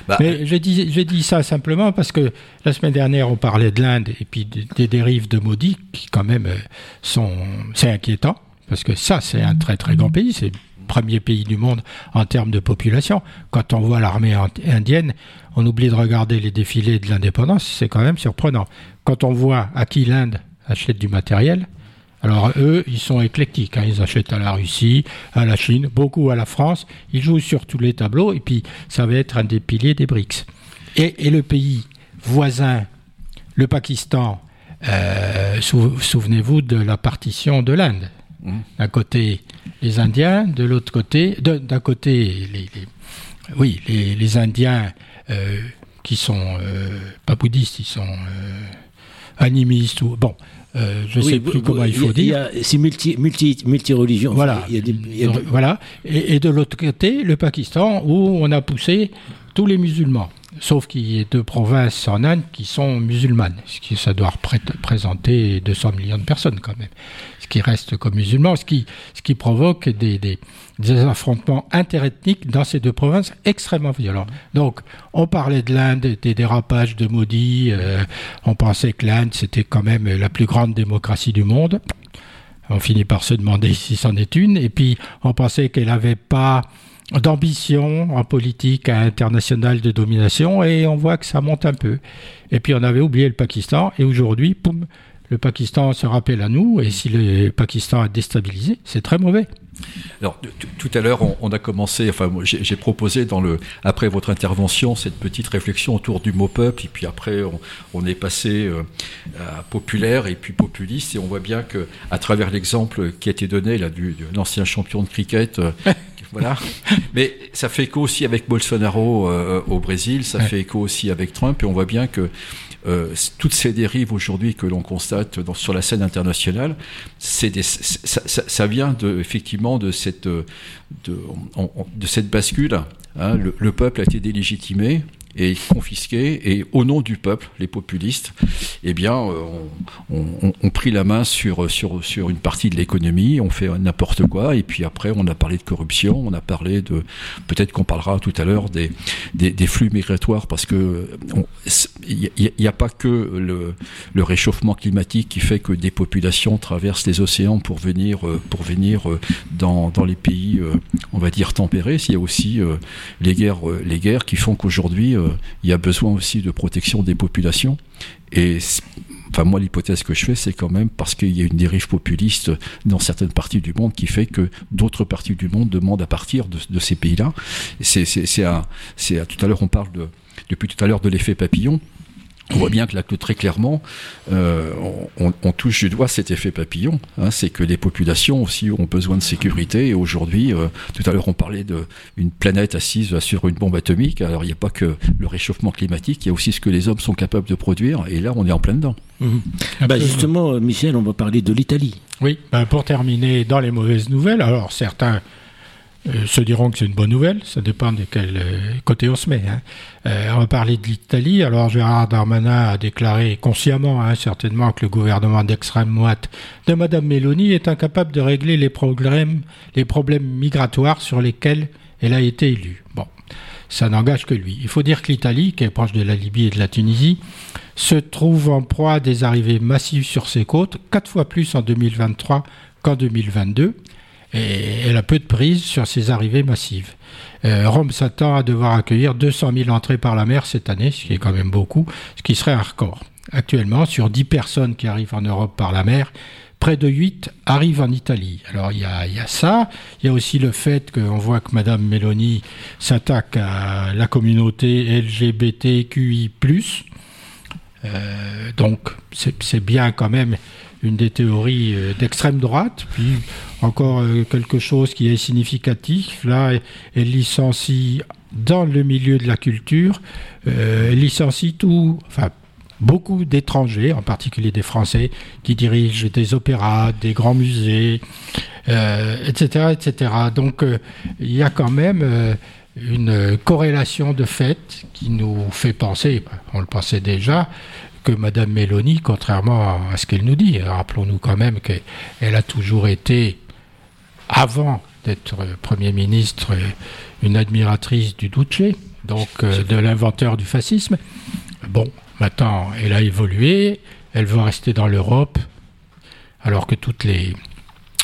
Bah, mais j'ai dit, j'ai dit ça simplement parce que la semaine dernière on parlait de l'Inde et puis des, dérives de maudits qui quand même sont, c'est inquiétant parce que ça c'est un très très grand pays, c'est premier pays du monde en termes de population. Quand on voit l'armée indienne, on oublie de regarder les défilés de l'indépendance, c'est quand même surprenant. Quand on voit à qui l'Inde achète du matériel, alors eux, ils sont éclectiques. Hein. Ils achètent à la Russie, à la Chine, beaucoup à la France. Ils jouent sur tous les tableaux et puis ça va être un des piliers des BRICS. Et, et le pays voisin, le Pakistan, euh, sou, souvenez-vous de la partition de l'Inde. Mmh. D'un côté les Indiens, de l'autre côté, d'un côté les, les, oui les, les Indiens euh, qui sont euh, pas bouddhistes, ils sont euh, animistes ou bon je ne oui, sais plus comment il faut dire. C'est multi, multi, multi-religion. Voilà. Il y a des, il y a Donc, voilà. Et, et, de l'autre côté, le Pakistan, où on a poussé tous les musulmans. Sauf qu'il y a deux provinces en Inde qui sont musulmanes, ce qui ça doit représenter 200 millions de personnes quand même, ce qui reste comme musulmans, ce qui, ce qui provoque des, des, affrontements interethniques dans ces deux provinces extrêmement violents. Donc, on parlait de l'Inde, des dérapages de maudits, euh, on pensait que l'Inde c'était quand même la plus grande démocratie du monde. On finit par se demander si c'en est une, et puis on pensait qu'elle n'avait pas d'ambition en politique internationale de domination et on voit que ça monte un peu. Et puis on avait oublié le Pakistan et aujourd'hui, poum, le Pakistan se rappelle à nous et si le Pakistan est déstabilisé, c'est très mauvais. Alors tout à l'heure, on, on, a commencé, enfin j'ai proposé dans le après votre intervention cette petite réflexion autour du mot peuple et puis après on, on est passé euh, à populaire et puis populiste et on voit bien que à travers l'exemple qui a été donné là du, de l'ancien champion de cricket. Euh, voilà. Mais ça fait écho aussi avec Bolsonaro euh, au Brésil, ça ouais. fait écho aussi avec Trump, et on voit bien que euh, toutes ces dérives aujourd'hui que l'on constate dans, sur la scène internationale, ça, ça, ça, vient de, effectivement de cette, de, on, on, de cette bascule. Hein, le, le, peuple a été délégitimé, et confisqués et au nom du peuple, les populistes, eh bien, euh, on, on, pris la main sur, sur, sur une partie de l'économie, on fait n'importe quoi, et puis après, on a parlé de corruption, on a parlé de, peut-être qu'on parlera tout à l'heure des, des, flux migratoires, parce que il n'y a, pas que le, réchauffement climatique qui fait que des populations traversent les océans pour venir, euh, pour venir euh, dans, dans les pays, on va dire, tempérés, il y a aussi les guerres, les guerres qui font qu'aujourd'hui, il y a besoin aussi de protection des populations. Et enfin moi l'hypothèse que je fais c'est quand même parce qu'il y a une dérive populiste dans certaines parties du monde qui fait que d'autres parties du monde demandent à partir de, ces pays-là. C'est tout à l'heure on parle de depuis tout à l'heure de l'effet papillon. On voit bien que là, que très clairement, euh, on, on, touche du doigt cet effet papillon. Hein, c'est que les populations aussi ont besoin de sécurité. Et aujourd'hui, euh, tout à l'heure, on parlait d'une planète assise sur une bombe atomique. Alors, il n'y a pas que le réchauffement climatique, il y a aussi ce que les hommes sont capables de produire. Et là, on est en plein dedans. Mmh. Bah justement, Michel, on va parler de l'Italie. Oui, bah pour terminer dans les mauvaises nouvelles, alors certains se diront que c'est une bonne nouvelle, ça dépend de quel euh, côté on se met. Hein. Euh, on va parler de l'Italie. Alors Gérard Darmanin a déclaré consciemment, hein, certainement, que le gouvernement d'extrême droite de Madame Meloni est incapable de régler les problèmes, les problèmes migratoires sur lesquels elle a été élue. Bon, ça n'engage que lui. Il faut dire que l'Italie, qui est proche de la Libye et de la Tunisie, se trouve en proie à des arrivées massives sur ses côtes, quatre fois plus en 2023 qu'en 2022 et elle a peu de prise sur ces arrivées massives. Euh, Rome s'attend à devoir accueillir 200 000 entrées par la mer cette année, ce qui est quand même beaucoup, ce qui serait un record. Actuellement, sur 10 personnes qui arrivent en Europe par la mer, près de 8 arrivent en Italie. Alors il y a, y a ça, il y a aussi le fait qu'on voit que Madame Meloni s'attaque à la communauté LGBTQI+. Euh, donc c'est bien quand même une des théories euh, d'extrême droite. Puis encore euh, quelque chose qui est significatif, là, elle licencie dans le milieu de la culture, elle licencie tout, enfin beaucoup d'étrangers, en particulier des Français, qui dirigent des opéras, des grands musées, etc., etc. Donc il y a quand même une corrélation de fait qui nous fait penser, on le pensait déjà, que Madame Mélanie, contrairement à ce qu'elle nous dit, rappelons-nous quand même qu'elle a toujours été, avant d'être Premier ministre, une admiratrice du Duce, donc euh, de l'inventeur du fascisme. Bon, maintenant, elle a évolué, elle veut rester dans l'Europe, alors que toutes les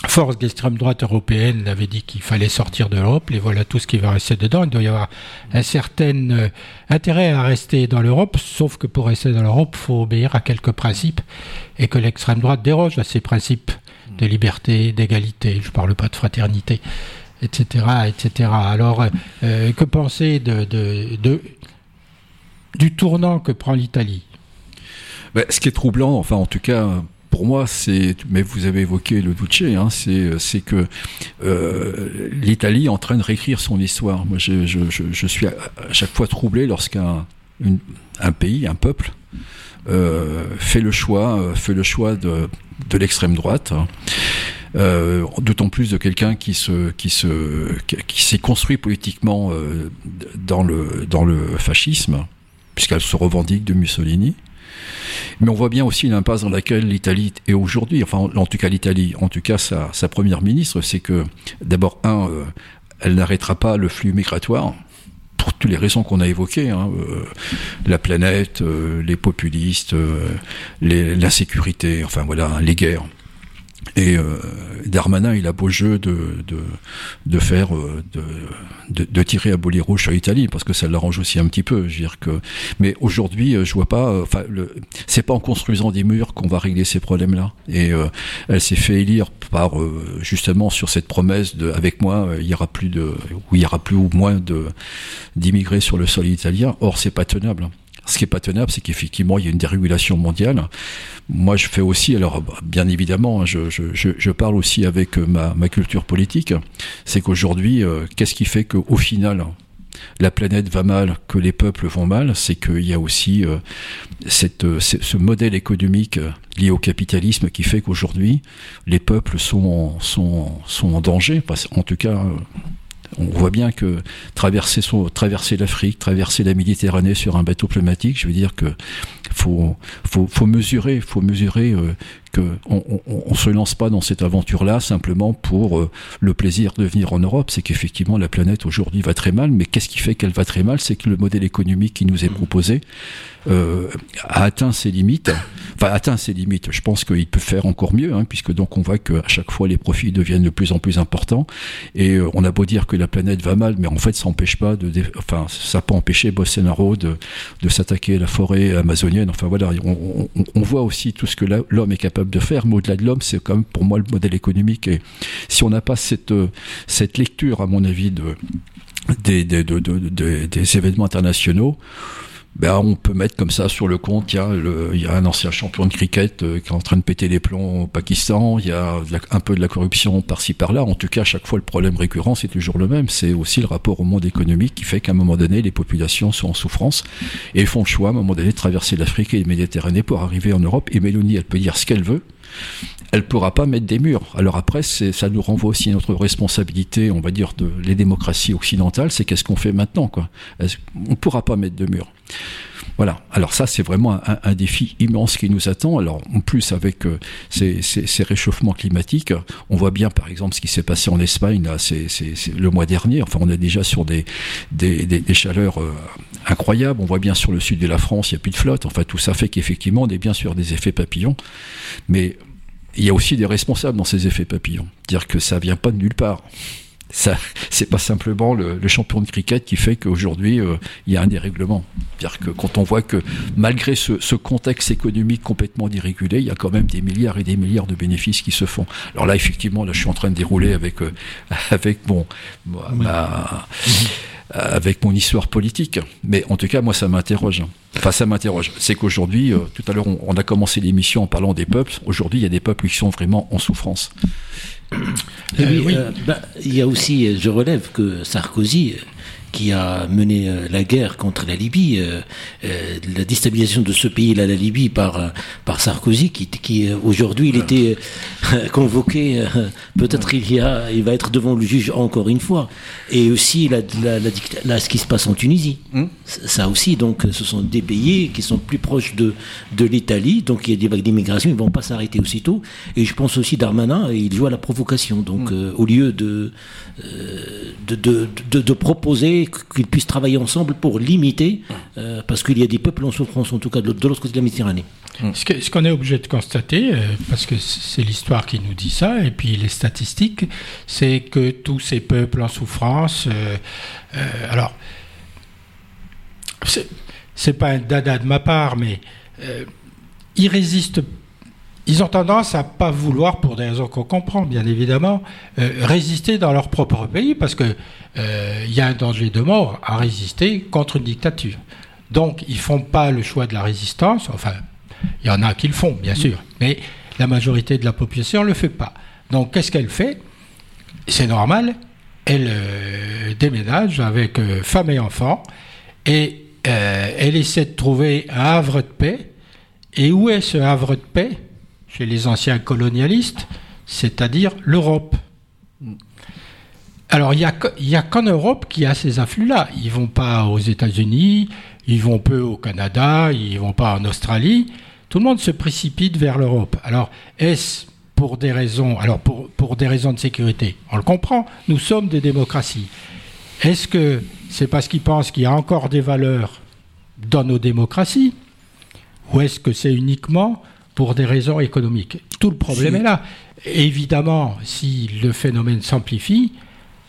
force d'extrême droite européenne avait dit qu'il fallait sortir de l'Europe, et voilà tout ce qui va rester dedans. Il doit y avoir un certain euh, intérêt à rester dans l'Europe, sauf que pour rester dans l'Europe, il faut obéir à quelques principes, et que l'extrême droite déroge à ces principes de liberté, d'égalité, je parle pas de fraternité, etc. etc. Alors, euh, que penser de, de, du tournant que prend l'Italie? Ben, Ce qui est troublant, enfin en tout cas pour moi, c'est, mais vous avez évoqué le Duce, hein, c'est, que euh, l'Italie est en train de réécrire son histoire. Moi, je, suis à, chaque fois troublé lorsqu'un un pays, un peuple, euh, fait le choix, euh, fait le choix de, l'extrême droite. Hein. D'autant plus de quelqu'un qui se qui se qui s'est construit politiquement dans le fascisme puisqu'elle se revendique de Mussolini mais on voit bien aussi l'impasse dans laquelle l'Italie est aujourd'hui, enfin en tout cas l'Italie, en tout cas sa, première ministre, c'est que d'abord, un, euh, elle n'arrêtera pas le flux migratoire pour toutes les raisons qu'on a évoquées, hein, euh, la planète, euh, les populistes, l'insécurité, enfin voilà, les guerres. Et euh, Darmanin, il a beau jeu de, de, de faire, euh, de, de, tirer à boulet rouge sur l'Italie, parce que ça l'arrange aussi un petit peu. Je veux dire que, mais aujourd'hui, euh, je vois pas. Enfin, c'est pas en construisant des murs qu'on va régler ces problèmes-là. Et elle s'est fait élire par justement sur cette promesse de, avec moi, il y aura plus de, ou il y aura plus ou moins de d'immigrés sur le sol italien. Or, c'est pas tenable. Ce qui est pas tenable, c'est qu'effectivement, il y a une dérégulation mondiale. Moi, je fais aussi, alors bien évidemment, je, je, parle aussi avec ma, ma culture politique, c'est qu'aujourd'hui, euh, qu'est-ce qui fait qu'au final, la planète va mal, que les peuples vont mal, c'est qu'il y a aussi euh, euh, ce modèle économique lié au capitalisme qui fait qu'aujourd'hui, les peuples sont, sont en danger, en tout cas on voit bien que traverser, l'Afrique, traverser la Méditerranée sur un bateau pneumatique, je veux dire que faut, faut, faut mesurer, faut mesurer euh, qu'on on, se lance pas dans cette aventure-là simplement pour euh, le plaisir de venir en Europe. C'est qu'effectivement la planète aujourd'hui va très mal, mais qu'est-ce qui fait qu'elle va très mal? C'est que le modèle économique qui nous est proposé euh, a atteint ses limites. Enfin, atteint ses limites. Je pense qu'il peut faire encore mieux, hein, puisque donc on voit qu'à chaque fois les profits deviennent de plus en plus importants. Et euh, on a beau dire que la planète va mal, mais en fait ça n'empêche pas de, enfin ça peut empêcher Bolsonaro de, de s'attaquer à la forêt amazonienne. Enfin voilà, on, voit aussi tout ce que l'homme est capable de faire. Mais au-delà de l'homme, c'est quand même pour moi le modèle économique. Et si on n'a pas cette, euh, lecture, à mon avis, de, des, des, des événements internationaux, ben, on peut mettre comme ça sur le compte, il y a, un ancien champion de cricket euh, qui est en train de péter les plombs au Pakistan, il y a un peu de la corruption par-ci par-là. En tout cas, à chaque fois, le problème récurrent, c'est toujours le même. C'est aussi le rapport au monde économique qui fait qu'à un moment donné, les populations sont en souffrance et font le choix, à un moment donné, de traverser l'Afrique et le Méditerranée pour arriver en Europe. Et Mélanie, elle peut dire ce qu'elle veut elle pourra pas mettre des murs. Alors après, ça nous renvoie aussi à notre responsabilité, on va dire, de les démocraties occidentales, c'est qu'est-ce qu'on fait maintenant, quoi. On pourra pas mettre de murs. Voilà. Alors ça, c'est vraiment un, défi immense qui nous attend. Alors en plus avec euh, ces, réchauffements climatiques, on voit bien par exemple ce qui s'est passé en Espagne là, c'est, le mois dernier. Enfin, on est déjà sur des chaleurs euh, incroyables. On voit bien sur le sud de la France, il n'y a plus de flotte. Enfin, tout ça fait qu'effectivement, on est bien sûr des effets papillons, mais il y a aussi des responsables dans ces effets papillons. Dire que ça vient pas de nulle part. Ça, c'est pas simplement le, champion de cricket qui fait qu'aujourd'hui euh, il y a un dérèglement. C'est-à-dire que quand on voit que malgré ce, contexte économique complètement dérégulé, il y a quand même des milliards et des milliards de bénéfices qui se font. Alors là, effectivement, là, je suis en train de dérouler avec euh, avec mon ma, avec mon histoire politique. Mais en tout cas, moi, ça m'interroge. Enfin, ça m'interroge. C'est qu'aujourd'hui, euh, tout à l'heure, on, a commencé l'émission en parlant des peuples. Aujourd'hui, il y a des peuples qui sont vraiment en souffrance. Euh, oui, bah, il y a aussi, je relève que Sarkozy qui a mené euh, la guerre contre la Libye, euh, euh, la déstabilisation de ce pays-là, la Libye, par, par Sarkozy, qui, qui aujourd'hui, il était convoqué, peut-être il y a, il va être devant le juge encore une fois. Et aussi, la, la, ce qui se passe en Tunisie. Hmm. Ça aussi, donc, ce sont des pays qui sont plus proches de, de l'Italie, donc il y a des vagues d'immigration, ils ne vont pas s'arrêter aussitôt. Et je pense aussi Darmanin, il joue à la provocation. Donc, hmm. au lieu de, de, de, de proposer qu'ils puissent travailler ensemble pour limiter, euh, parce qu'il y a des peuples en souffrance, en tout cas de, l'autre côté de la Méditerranée. Mm. Ce qu'on est obligé de constater, euh, parce que c'est l'histoire qui nous dit ça, et puis les statistiques, c'est que tous ces peuples en souffrance, euh, alors, c'est pas un dada de ma part, mais ils résistent ils ont tendance à pas vouloir, pour des raisons qu'on comprend bien évidemment, résister dans leur propre pays parce que euh, y a un danger de mort à résister contre une dictature. Donc, ils font pas le choix de la résistance. Enfin, il y en a qui le font, bien sûr, mais la majorité de la population ne le fait pas. Donc, qu'est-ce qu'elle fait? C'est normal. Elle euh, déménage avec euh, femme et enfants et elle essaie de trouver un havre de paix. Et où est ce havre de paix? Chez les anciens colonialistes, c'est-à-dire l'Europe. Alors, il n'y a, qu'en Europe qui a ces afflux-là. Ils vont pas aux États-Unis, ils vont peu au Canada, ils vont pas en Australie. Tout le monde se précipite vers l'Europe. Alors, est-ce pour des raisons, alors pour, pour des raisons de sécurité? On le comprend, nous sommes des démocraties. Est-ce que c'est parce qu'ils pensent qu'il y a encore des valeurs dans nos démocraties? Ou est-ce que c'est uniquement pour des raisons économiques Tout le problème est là. Évidemment, si le phénomène s'amplifie,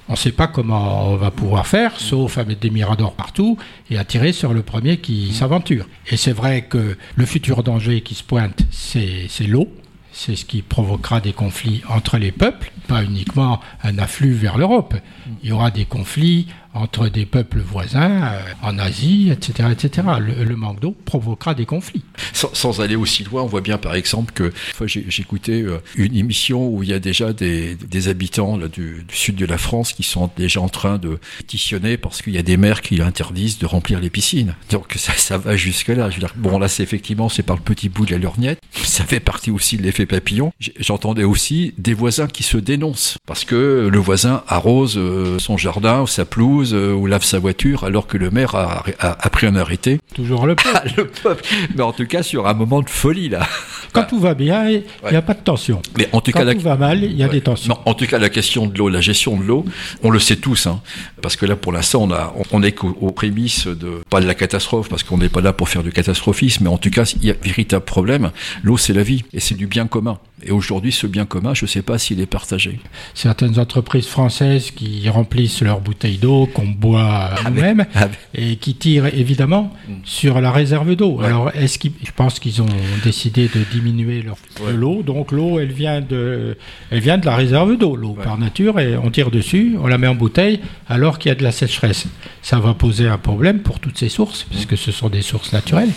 on ne sait pas comment on va pouvoir faire, sauf à mettre des miradors partout et à tirer sur le premier qui s'aventure. Et c'est vrai que le futur danger qui se pointe, c'est l'eau. C'est ce qui provoquera des conflits entre les peuples, pas uniquement un afflux vers l'Europe. Il y aura des conflits entre des peuples voisins euh, en Asie, etc. etc. Le, manque d'eau provoquera des conflits. Sans, aller aussi loin, on voit bien par exemple que j'écoutais euh, une émission où il y a déjà des, habitants du, sud de la France qui sont déjà en train de pétitionner parce qu'il y a des maires qui interdisent de remplir les piscines. Donc ça, va jusque-là. Bon là, c'est effectivement, c'est par le petit bout de la lorgnette. Ça fait partie aussi de l'effet papillon. J'entendais aussi des voisins qui se dénoncent parce que le voisin arrose euh, son jardin ou sa pelouse euh, ou lave sa voiture alors que le maire a, a, pris un arrêté. Toujours le peuple. le peuple. Mais en tout cas, sur un moment de folie, là. Quand tout va bien, il n'y a pas de tension. Mais en tout Quand cas, tout va mal, il y a des tensions. en tout cas, la question de l'eau, la gestion de l'eau, on le sait tous, hein, parce que là, pour l'instant, on a, on est aux prémices de pas de la catastrophe, parce qu'on n'est pas là pour faire du catastrophisme, mais en tout cas, il y a un véritable problème. L'eau, c'est la vie, et c'est du bien commun. Et aujourd'hui, ce bien commun, je ne sais pas s'il est partagé. Certaines entreprises françaises qui remplissent leurs bouteilles d'eau, qu'on boit ah, nous-mêmes, ah, et qui tirent évidemment mm. sur la réserve d'eau. Alors, est-ce qu'ils, je pense qu'ils ont décidé de diminuer leur l'eau. Donc l'eau, elle vient de, elle vient de la réserve d'eau, l'eau par nature, et on tire dessus, on la met en bouteille, alors qu'il y a de la sécheresse. Ça va poser un problème pour toutes ces sources, puisque ce sont des sources naturelles.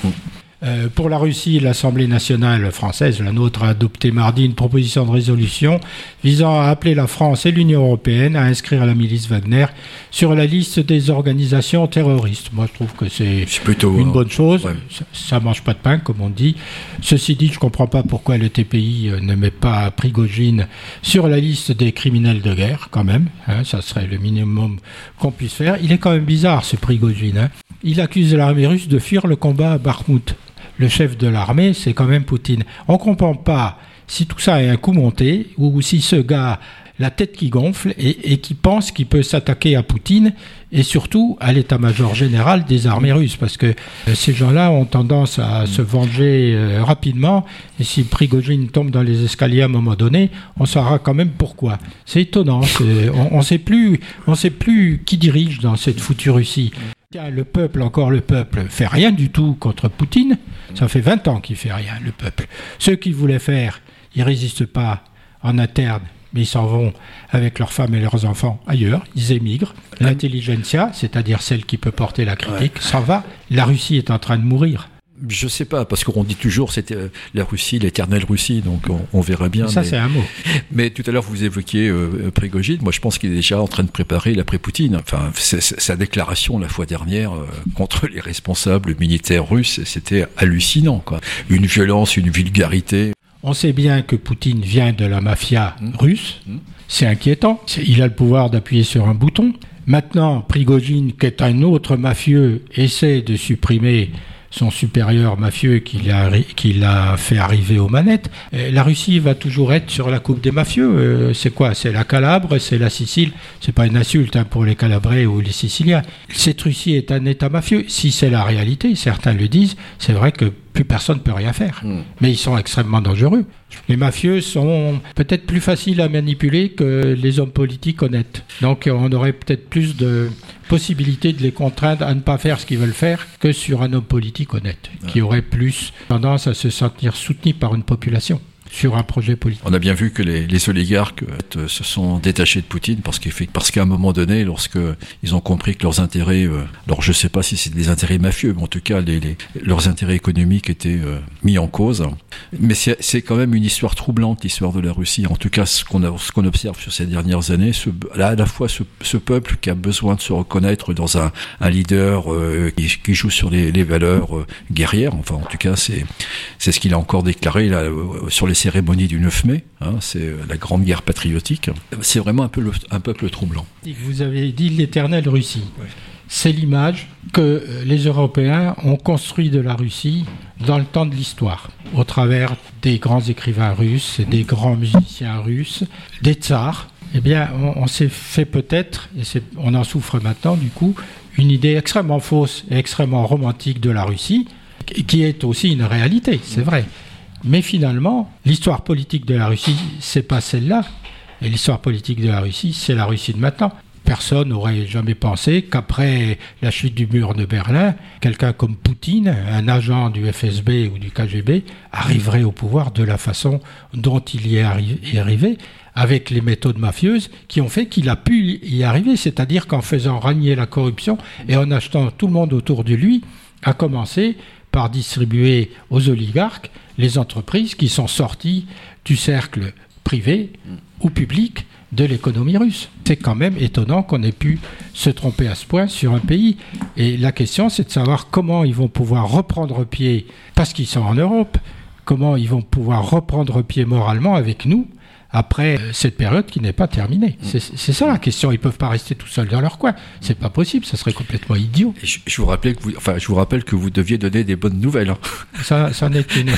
Euh, pour la Russie, l'Assemblée nationale française, la nôtre, a adopté mardi une proposition de résolution visant à appeler la France et l'Union européenne à inscrire la milice Wagner sur la liste des organisations terroristes. Moi, je trouve que c'est une bonne chose. Ça, ne mange pas de pain, comme on dit. Ceci dit, je ne comprends pas pourquoi le TPI euh, ne met pas Prigogine sur la liste des criminels de guerre, quand même. Hein. ça serait le minimum qu'on puisse faire. Il est quand même bizarre, ce Prigogine. Hein. Il accuse l'armée russe de fuir le combat à Bakhmut le chef de l'armée, c'est quand même Poutine. On ne comprend pas si tout ça est un coup monté ou si ce gars la tête qui gonfle et, qui pense qu'il peut s'attaquer à Poutine et surtout à l'état-major général des armées russes, parce que euh, ces gens-là ont tendance à se venger euh, rapidement, et si Prigogine tombe dans les escaliers à un moment donné, on saura quand même pourquoi. C'est étonnant, on ne sait, plus, on sait plus qui dirige dans cette foutue Russie. Le peuple, encore le peuple, fait rien du tout contre Poutine. Ça fait 20 ans qu'il fait rien, le peuple. Ceux qui voulaient faire, ils résistent pas en interne mais ils s'en vont avec leurs femmes et leurs enfants ailleurs, ils émigrent. L'intelligentsia, c'est-à-dire celle qui peut porter la critique, s'en va. La Russie est en train de mourir. Je sais pas, parce qu'on dit toujours c'était euh, la Russie, l'éternelle Russie, donc on, verra bien. Ça, c'est un mot. Mais tout à l'heure, vous évoquiez euh, Prigogine. Moi, je pense qu'il est déjà en train de préparer l'après-Poutine. Enfin, sa déclaration la fois dernière euh, contre les responsables militaires russes, c'était hallucinant. Quoi. Une violence, une vulgarité. On sait bien que Poutine vient de la mafia mmh. russe. Mmh. C'est inquiétant. Il a le pouvoir d'appuyer sur un bouton. Maintenant, Prigogine, qui est un autre mafieux, essaie de supprimer son supérieur mafieux qui l'a fait arriver aux manettes. la Russie va toujours être sur la coupe des mafieux. Euh, c'est quoi? C'est la Calabre, c'est la Sicile. C'est pas une insulte hein, pour les Calabrais ou les Siciliens. Cette Russie est un État mafieux. Si c'est la réalité, certains le disent, c'est vrai que plus personne ne peut rien faire. Hmm. Mais ils sont extrêmement dangereux. Les mafieux sont peut-être plus faciles à manipuler que les hommes politiques honnêtes. Donc on aurait peut-être plus de possibilités de les contraindre à ne pas faire ce qu'ils veulent faire que sur un homme politique honnête, qui aurait plus tendance à se sentir soutenu par une population sur un projet politique. On a bien vu que les, oligarques euh, se sont détachés de Poutine parce qu'à un moment donné, lorsque ils ont compris que leurs intérêts, euh, alors je ne sais pas si c'est des intérêts mafieux, mais en tout cas leurs intérêts économiques étaient euh, mis en cause. Mais c'est quand même une histoire troublante, l'histoire de la Russie. En tout cas, ce qu'on observe sur ces dernières années, ce, à la fois ce, peuple qui a besoin de se reconnaître dans un, leader qui, joue sur les, valeurs guerrières. Enfin, en tout cas, c'est ce qu'il a encore déclaré là, sur les cérémonie du 9 mai, hein, c'est euh, la grande guerre patriotique. C'est vraiment un, peu un peuple troublant. Vous avez dit l'éternelle Russie. C'est l'image que euh, les Européens ont construit de la Russie dans le temps de l'histoire, au travers des grands écrivains russes, des grands musiciens russes, des tsars. Eh bien, on, s'est fait peut-être, et on en souffre maintenant du coup, une idée extrêmement fausse et extrêmement romantique de la Russie, qui est aussi une réalité, c'est vrai. Mais finalement, l'histoire politique de la Russie, c'est pas celle-là. Et l'histoire politique de la Russie, c'est la Russie de maintenant. Personne n'aurait jamais pensé qu'après la chute du mur de Berlin, quelqu'un comme Poutine, un agent du FSB ou du KGB, arriverait au pouvoir de la façon dont il y est arrivé, avec les méthodes mafieuses qui ont fait qu'il a pu y arriver, c'est-à-dire qu'en faisant régner la corruption et en achetant tout le monde autour de lui, a commencé par distribuer aux oligarques les entreprises qui sont sorties du cercle privé ou public de l'économie russe. C'est quand même étonnant qu'on ait pu se tromper à ce point sur un pays. Et la question, c'est de savoir comment ils vont pouvoir reprendre pied, parce qu'ils sont en Europe, comment ils vont pouvoir reprendre pied moralement avec nous après euh, cette période qui n'est pas terminée. Mm. C'est ça la question. Ils peuvent pas rester tout seuls dans leur coin. C'est pas possible. Ça serait complètement idiot. Je, vous rappelle que vous, enfin, je vous rappelle que vous deviez donner des bonnes nouvelles. Hein. Ça, ça n'est une.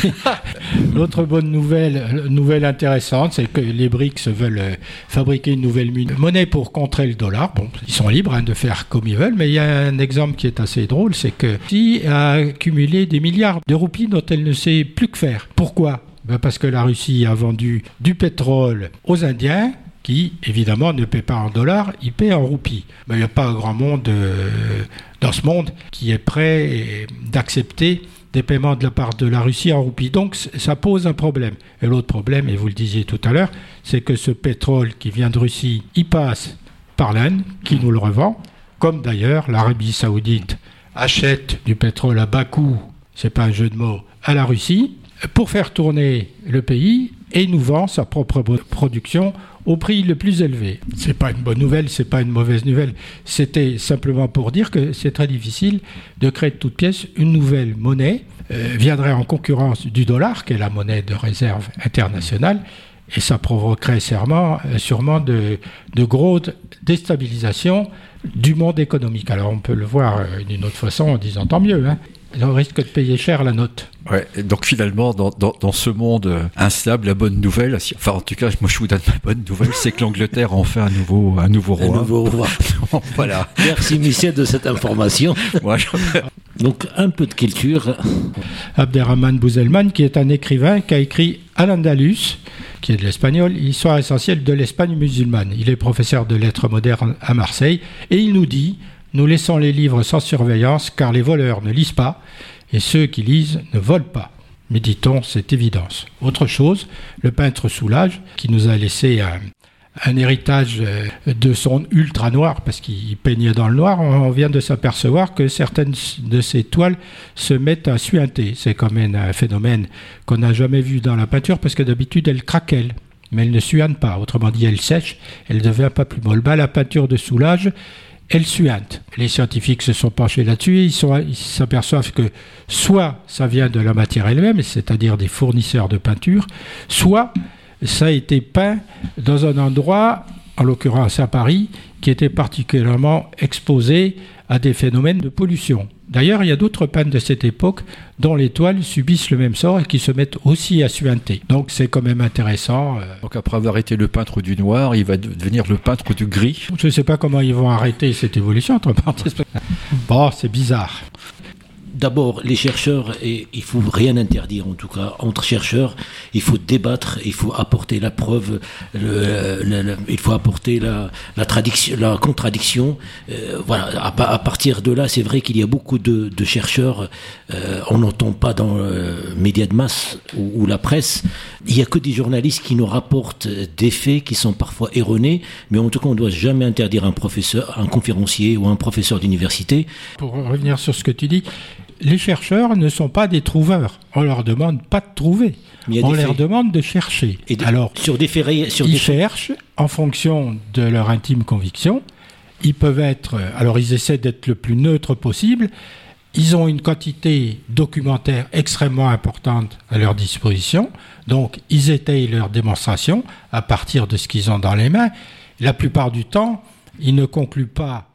L'autre bonne nouvelle, nouvelle intéressante, c'est que les BRICS veulent euh, fabriquer une nouvelle monnaie pour contrer le dollar. Bon, ils sont libres hein, de faire comme ils veulent, mais il y a un exemple qui est assez drôle, c'est que si a accumulé des milliards de roupies dont elle ne sait plus que faire. Pourquoi? Ben, parce que la Russie a vendu du pétrole aux Indiens qui, évidemment, ne paient pas en dollars, ils paient en roupies. Mais il n'y a pas un grand monde euh, dans ce monde qui est prêt d'accepter des paiements de la part de la Russie en roupies. Donc ça pose un problème. Et l'autre problème, et vous le disiez tout à l'heure, c'est que ce pétrole qui vient de Russie, il passe par l'Inde, qui nous le revend, comme d'ailleurs l'Arabie saoudite achète du pétrole à bas coût, c'est pas un jeu de mots, à la Russie, pour faire tourner le pays et nous vend sa propre production au prix le plus élevé. C'est pas une bonne nouvelle, c'est pas une mauvaise nouvelle. C'était simplement pour dire que c'est très difficile de créer de toutes pièces une nouvelle monnaie euh, viendrait en concurrence du dollar, qui est la monnaie de réserve internationale, et ça provoquerait sûrement, euh, sûrement de, de grosses déstabilisations du monde économique. Alors on peut le voir euh, d'une autre façon en disant tant mieux. Hein. On risque de payer cher la note. Ouais, donc finalement, dans, dans, dans, ce monde instable, la bonne nouvelle, enfin en tout cas, moi je vous donne ma bonne nouvelle, c'est que l'Angleterre en fait un nouveau, un nouveau roi. Un nouveau roi. voilà. Merci Michel de cette information. Donc un peu de culture. Abderrahman Bouzelman, qui est un écrivain qui a écrit Al-Andalus, qui est de l'espagnol, Histoire essentielle de l'Espagne musulmane. Il est professeur de lettres modernes à Marseille et il nous dit Nous laissons les livres sans surveillance car les voleurs ne lisent pas et ceux qui lisent ne volent pas. Méditons cette évidence. Autre chose, le peintre Soulage, qui nous a laissé un, héritage euh, de son ultra noir, parce qu'il peignait dans le noir, on vient de s'apercevoir que certaines de ses toiles se mettent à suinter. C'est quand même un phénomène qu'on n'a jamais vu dans la peinture, parce que d'habitude elle craquelle, mais elle ne suinte pas. Autrement dit, elle sèche, elle ne devient pas plus molle. Bah, la peinture de soulage, elle suinte. Les scientifiques se sont penchés là-dessus et ils s'aperçoivent que soit ça vient de la matière elle-même, c'est-à-dire des fournisseurs de peinture, soit ça a été peint dans un endroit, en l'occurrence à Paris, qui était particulièrement exposé à des phénomènes de pollution. D'ailleurs, il y a d'autres peintres de cette époque dont les toiles subissent le même sort et qui se mettent aussi à suinter. Donc c'est quand même intéressant. Euh. Donc après avoir été le peintre du noir, il va devenir le peintre du gris. Je ne sais pas comment ils vont arrêter cette évolution, entre parenthèses. Bon, c'est bizarre d'abord, les chercheurs, et il faut rien interdire en tout cas entre chercheurs. Il faut débattre, il faut apporter la preuve, il faut apporter la, contradiction. Euh, voilà. À, partir de là, c'est vrai qu'il y a beaucoup de, chercheurs. Euh, on n'entend pas dans les médias de masse ou, la presse. Il n'y a que des journalistes qui nous rapportent des faits qui sont parfois erronés. Mais en tout cas, on ne doit jamais interdire un professeur, un conférencier ou un professeur d'université. Pour revenir sur ce que tu dis, les chercheurs ne sont pas des trouveurs. On leur demande pas de trouver. On leur demande de chercher. Et Alors, sur des sur ils cherchent en fonction de leur intime conviction. Ils peuvent être. Alors, ils essaient d'être le plus neutre possible. Ils ont une quantité documentaire extrêmement importante à leur disposition. Donc, ils étayent leur démonstration à partir de ce qu'ils ont dans les mains. La plupart du temps, ils ne concluent pas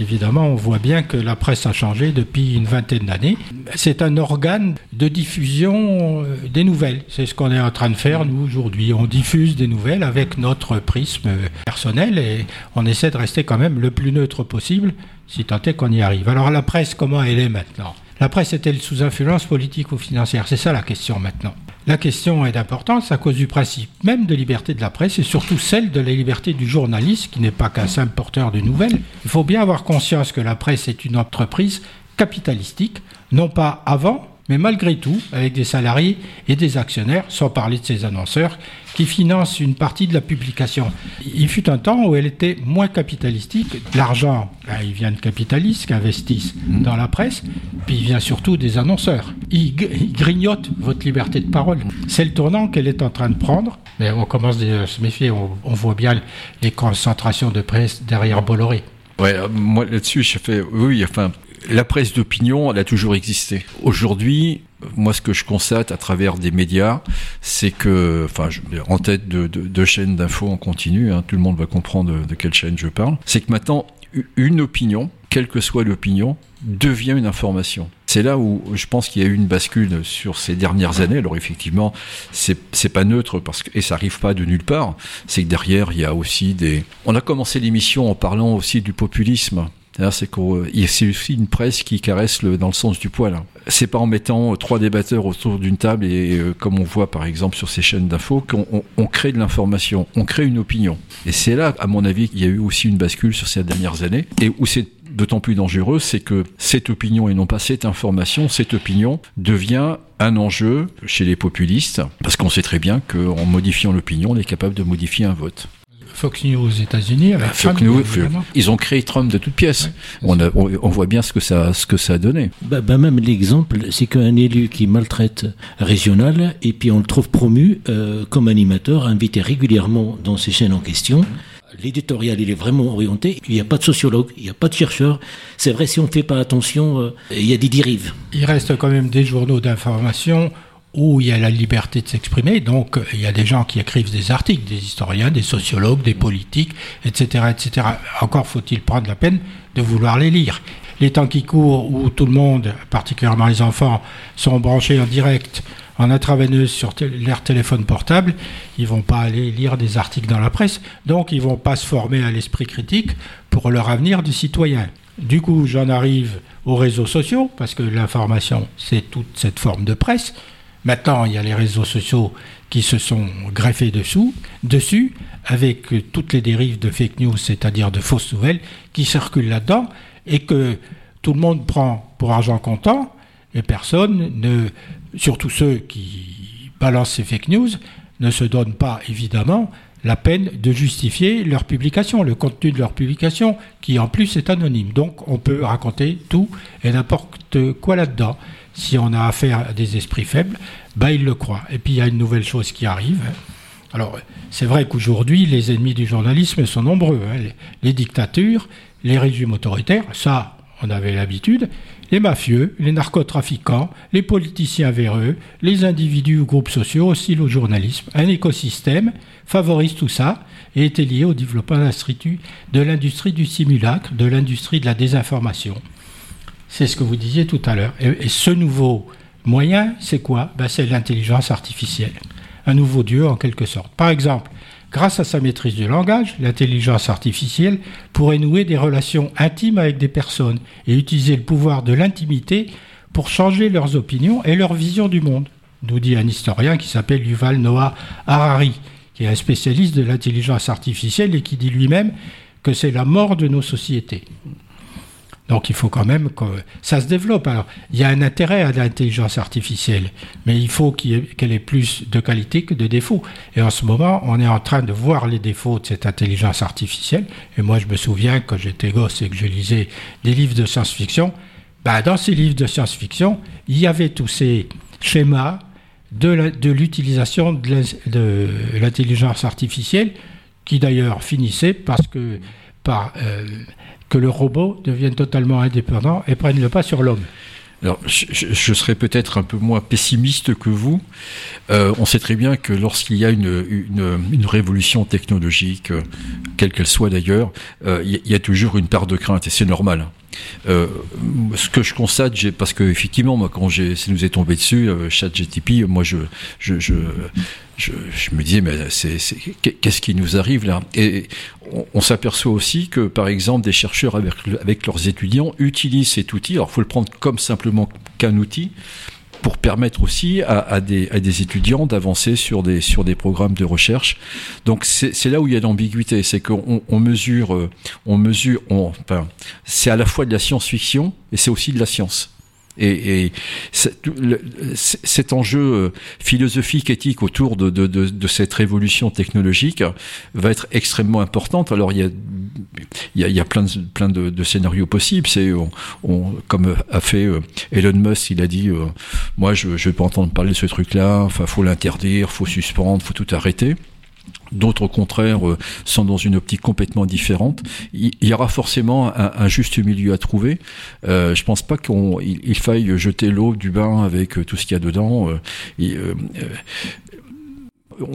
Évidemment, on voit bien que la presse a changé depuis une vingtaine d'années. C'est un organe de diffusion euh, des nouvelles. C'est ce qu'on est en train de faire, nous, aujourd'hui. On diffuse des nouvelles avec notre prisme personnel et on essaie de rester quand même le plus neutre possible, si tant est qu'on y arrive. Alors la presse, comment elle est maintenant? La presse est-elle sous influence politique ou financière C'est ça la question maintenant. La question est d'importance à cause du principe même de liberté de la presse et surtout celle de la liberté du journaliste qui n'est pas qu'un simple porteur de nouvelles. Il faut bien avoir conscience que la presse est une entreprise capitalistique, non pas avant, mais malgré tout, avec des salariés et des actionnaires, sans parler de ses annonceurs, qui financent une partie de la publication. Il fut un temps où elle était moins capitalistique. L'argent, ben, il vient de capitalistes qui investissent dans la presse, puis il vient surtout des annonceurs. Ils, grignotent votre liberté de parole. C'est le tournant qu'elle est en train de prendre, mais on commence à se méfier. On, voit bien les concentrations de presse derrière Bolloré. Ouais, euh, moi là-dessus, je fais oui, enfin, la presse d'opinion, elle a toujours existé. Aujourd'hui, moi, ce que je constate à travers des médias, c'est que, enfin, en tête de, chaînes d'infos en continu, hein, tout le monde va comprendre de, quelle chaîne je parle, c'est que maintenant, une opinion, quelle que soit l'opinion, devient une information. C'est là où je pense qu'il y a eu une bascule sur ces dernières années. Alors effectivement, c'est pas neutre parce que et ça arrive pas de nulle part. C'est que derrière il y a aussi des. On a commencé l'émission en parlant aussi du populisme c'est aussi une presse qui caresse dans le sens du poil. C'est pas en mettant trois débatteurs autour d'une table et euh, comme on voit par exemple sur ces chaînes d'infos qu'on crée de l'information, on crée une opinion. Et c'est là, à mon avis, qu'il y a eu aussi une bascule sur ces dernières années et où c'est d'autant plus dangereux, c'est que cette opinion et non pas cette information, cette opinion devient un enjeu chez les populistes, parce qu'on sait très bien qu'en modifiant l'opinion, on est capable de modifier un vote. Fox News aux États-Unis. Bah, Fox News, ils ont créé Trump de toutes pièces. On, on, voit bien ce que ça, ce que ça a donné. Bah, bah même l'exemple, c'est qu'un élu qui maltraite régional et puis on le trouve promu euh, comme animateur, invité régulièrement dans ces chaînes en question. L'éditorial, il est vraiment orienté. Il n'y a pas de sociologue, il n'y a pas de chercheur. C'est vrai, si on ne fait pas attention, euh, il y a des dérives. Il reste quand même des journaux d'information où il y a la liberté de s'exprimer. Donc, il y a des gens qui écrivent des articles, des historiens, des sociologues, des politiques, etc., etc. Encore faut-il prendre la peine de vouloir les lire. les temps qui courent où tout le monde, particulièrement les enfants, sont branchés en direct en intraveineuse sur leur téléphone portable, ils vont pas aller lire des articles dans la presse, donc ils vont pas se former à l'esprit critique pour leur avenir de citoyen. Du coup, j'en arrive aux réseaux sociaux, parce que l'information, c'est toute cette forme de presse. Maintenant, il y a les réseaux sociaux qui se sont greffés dessus, avec toutes les dérives de fake news, c'est-à-dire de fausses nouvelles, qui circulent là-dedans, et que tout le monde prend pour argent comptant, et personne ne, surtout ceux qui balancent ces fake news, ne se donnent pas évidemment la peine de justifier leur publication, le contenu de leur publication, qui en plus est anonyme. Donc on peut raconter tout et n'importe quoi là-dedans. Si on a affaire à des esprits faibles, bah ils le croient. Et puis il y a une nouvelle chose qui arrive. Alors c'est vrai qu'aujourd'hui les ennemis du journalisme sont nombreux. Hein. Les, les dictatures, les régimes autoritaires, ça on avait l'habitude les mafieux, les narcotrafiquants, les politiciens véreux, les individus ou groupes sociaux hostiles au journalisme. Un écosystème favorise tout ça et était lié au développement de l'industrie du simulacre, de l'industrie de la désinformation. C'est ce que vous disiez tout à l'heure. Et, ce nouveau moyen, c'est quoi? Ben, C'est l'intelligence artificielle. Un nouveau Dieu en quelque sorte. Par exemple, Grâce à sa maîtrise du langage, l'intelligence artificielle pourrait nouer des relations intimes avec des personnes et utiliser le pouvoir de l'intimité pour changer leurs opinions et leur vision du monde, nous dit un historien qui s'appelle Yuval Noah Harari, qui est un spécialiste de l'intelligence artificielle et qui dit lui-même que c'est la mort de nos sociétés. Donc il faut quand même que ça se développe. Alors il y a un intérêt à l'intelligence artificielle, mais il faut qu'elle ait, plus de qualité que de défauts. Et en ce moment, on est en train de voir les défauts de cette intelligence artificielle. Et moi, je me souviens quand j'étais gosse et que je lisais des livres de science-fiction, bah, dans ces livres de science-fiction, il y avait tous ces schémas de l'utilisation de l'intelligence artificielle qui d'ailleurs finissaient parce que par euh, que le robot devienne totalement indépendant et prenne le pas sur l'homme. Alors, je, serais peut-être un peu moins pessimiste que vous. Euh, on sait très bien que lorsqu'il y a une, une, révolution technologique, euh, quelle qu'elle soit d'ailleurs, euh, il y, a toujours une part de crainte et c'est normal. Ce que je constate, parce que effectivement, moi, quand ça nous est tombé dessus, ChatGTP, moi, je, je, je, je, me disais, mais qu'est-ce qui nous arrive là? Et on, s'aperçoit aussi que, par exemple, des chercheurs avec, leurs étudiants utilisent cet outil. Alors, faut le prendre comme simplement qu'un outil, pour permettre aussi à, des, étudiants d'avancer sur des, programmes de recherche. Donc c'est là où il y a l'ambiguïté, c'est qu'on on mesure, on mesure, enfin, c'est à la fois de la science-fiction et c'est aussi de la science. Et, et cet enjeu euh, philosophique, éthique autour de, cette révolution technologique va être extrêmement importante. Alors il y a, il y a, plein, de, plein de, scénarios possibles. C'est comme a fait euh, Elon Musk, il a dit euh, moi je ne vais pas entendre parler de ce truc-là. Enfin, faut l'interdire, faut suspendre, faut tout arrêter. D'autres, au contraire, euh, sont dans une optique complètement différente. Il y aura forcément un, juste milieu à trouver. Euh, je pense pas qu'il faille jeter l'eau du bain avec euh, tout ce qu'il y a dedans. Euh,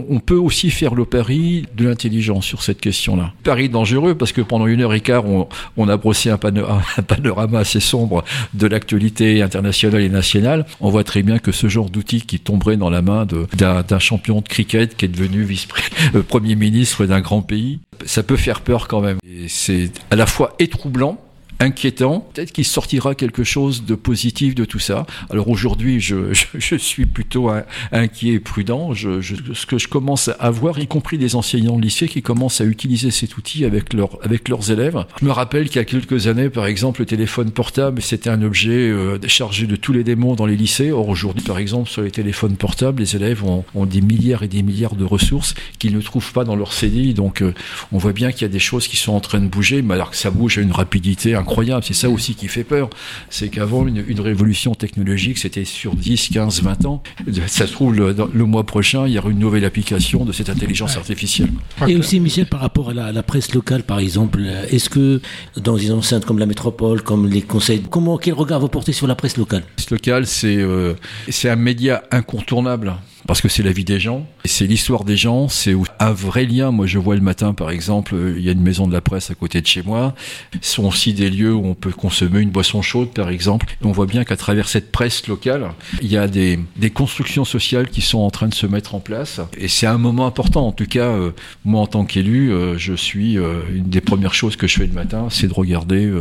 on peut aussi faire le pari de l'intelligence sur cette question-là. Pari dangereux parce que pendant une heure et quart, on, a brossé un, panorama, assez sombre de l'actualité internationale et nationale. On voit très bien que ce genre d'outil qui tomberait dans la main d'un champion de cricket qui est devenu vice-premier euh, ministre d'un grand pays, ça peut faire peur quand même. C'est à la fois étroublant inquiétant. Peut-être qu'il sortira quelque chose de positif de tout ça. Alors aujourd'hui, je, je, suis plutôt inquiet et prudent. Ce que je commence à voir, y compris des enseignants de lycée qui commencent à utiliser cet outil avec, leur, avec leurs élèves. Je me rappelle qu'il y a quelques années, par exemple, le téléphone portable, c'était un objet euh, chargé de tous les démons dans les lycées. Or aujourd'hui, par exemple, sur les téléphones portables, les élèves ont, ont des milliards et des milliards de ressources qu'ils ne trouvent pas dans leur CDI. Donc euh, on voit bien qu'il y a des choses qui sont en train de bouger, mais alors que ça bouge à une rapidité incroyable. C'est ça aussi qui fait peur. C'est qu'avant, une, révolution technologique, c'était sur 10, 15, 20 ans. Ça se trouve, le, mois prochain, il y aura une nouvelle application de cette intelligence artificielle. Et aussi, Michel, par rapport à la, presse locale, par exemple, est-ce que dans des enceintes comme la métropole, comme les conseils, comment, quel regard vous portez sur la presse locale? La presse locale, c'est euh, c'est un média incontournable parce que c'est la vie des gens, c'est l'histoire des gens, c'est un vrai lien. Moi, je vois le matin, par exemple, il y a une maison de la presse à côté de chez moi. Ce sont aussi des lieux où on peut consommer une boisson chaude, par exemple. on voit bien qu'à travers cette presse locale, il y a des, constructions sociales qui sont en train de se mettre en place. Et c'est un moment important. En tout cas, euh, moi, en tant qu'élu, euh, je suis euh, une des premières choses que je fais le matin, c'est de regarder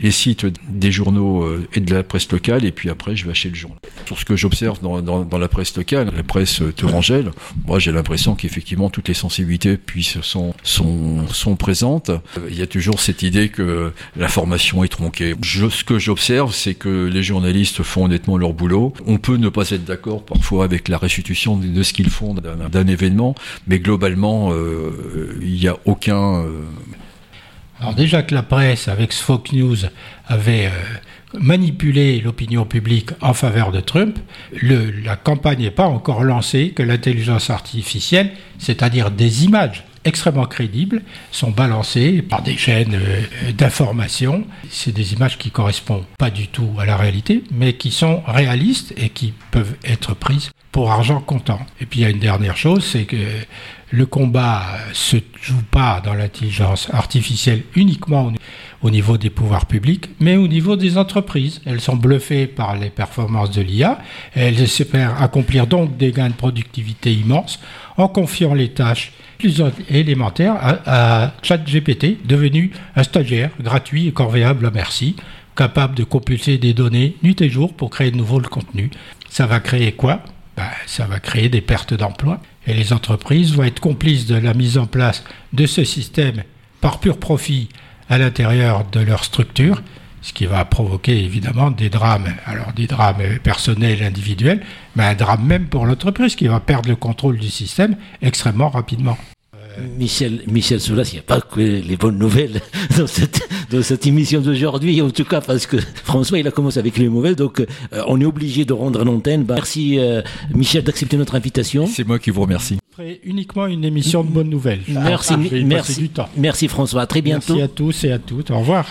les sites des journaux et de la presse locale. Et puis après, je vais acheter le journal. Sur ce que j'observe dans, la presse locale, la presse tourangelle, moi, j'ai l'impression qu'effectivement, toutes les sensibilités puissent, sont, sont, sont présentes. Il y a toujours cette idée que l'information est tronquée. Ce que j'observe, c'est que les journalistes font honnêtement leur boulot. On peut ne pas être d'accord parfois avec la restitution de ce qu'ils font d'un événement, mais globalement, euh, il n'y a aucun... Euh, Alors déjà que la presse, avec Fox News, avait... Euh, manipulé l'opinion publique en faveur de Trump, la campagne n'est pas encore lancée que l'intelligence artificielle, c'est-à-dire des images extrêmement crédibles sont balancées par des chaînes euh, d'information. C'est des images qui correspondent pas du tout à la réalité, mais qui sont réalistes et qui peuvent être prises pour argent comptant. Et puis il y a une dernière chose, c'est que le combat se joue pas dans l'intelligence artificielle uniquement au niveau des pouvoirs publics, mais au niveau des entreprises. Elles sont bluffées par les performances de l'IA, elles espèrent accomplir donc des gains de productivité immenses en confiant les tâches plus élémentaires à, ChatGPT, devenu un stagiaire gratuit et corvéable à merci, capable de compulser des données nuit et jour pour créer de nouveaux contenus. Ça va créer quoi? Ben, Ça va créer des pertes d'emplois et les entreprises vont être complices de la mise en place de ce système par pur profit à l'intérieur de leur structure, ce qui va provoquer évidemment des drames, alors des drames personnels, individuels, mais un drame même pour l'entreprise qui va perdre le contrôle du système extrêmement rapidement. Michel, Michel Soulas, il n'y a pas que les bonnes nouvelles dans cette, dans cette émission d'aujourd'hui, en tout cas parce que François, il a commencé avec les mauvaises, donc euh, on est obligé de rendre l'antenne. Bah, merci euh, Michel d'accepter notre invitation. C'est moi qui vous remercie. Uniquement une émission de bonnes nouvelles. Merci, merci, merci François, à très bientôt. Merci à tous et à toutes, au revoir.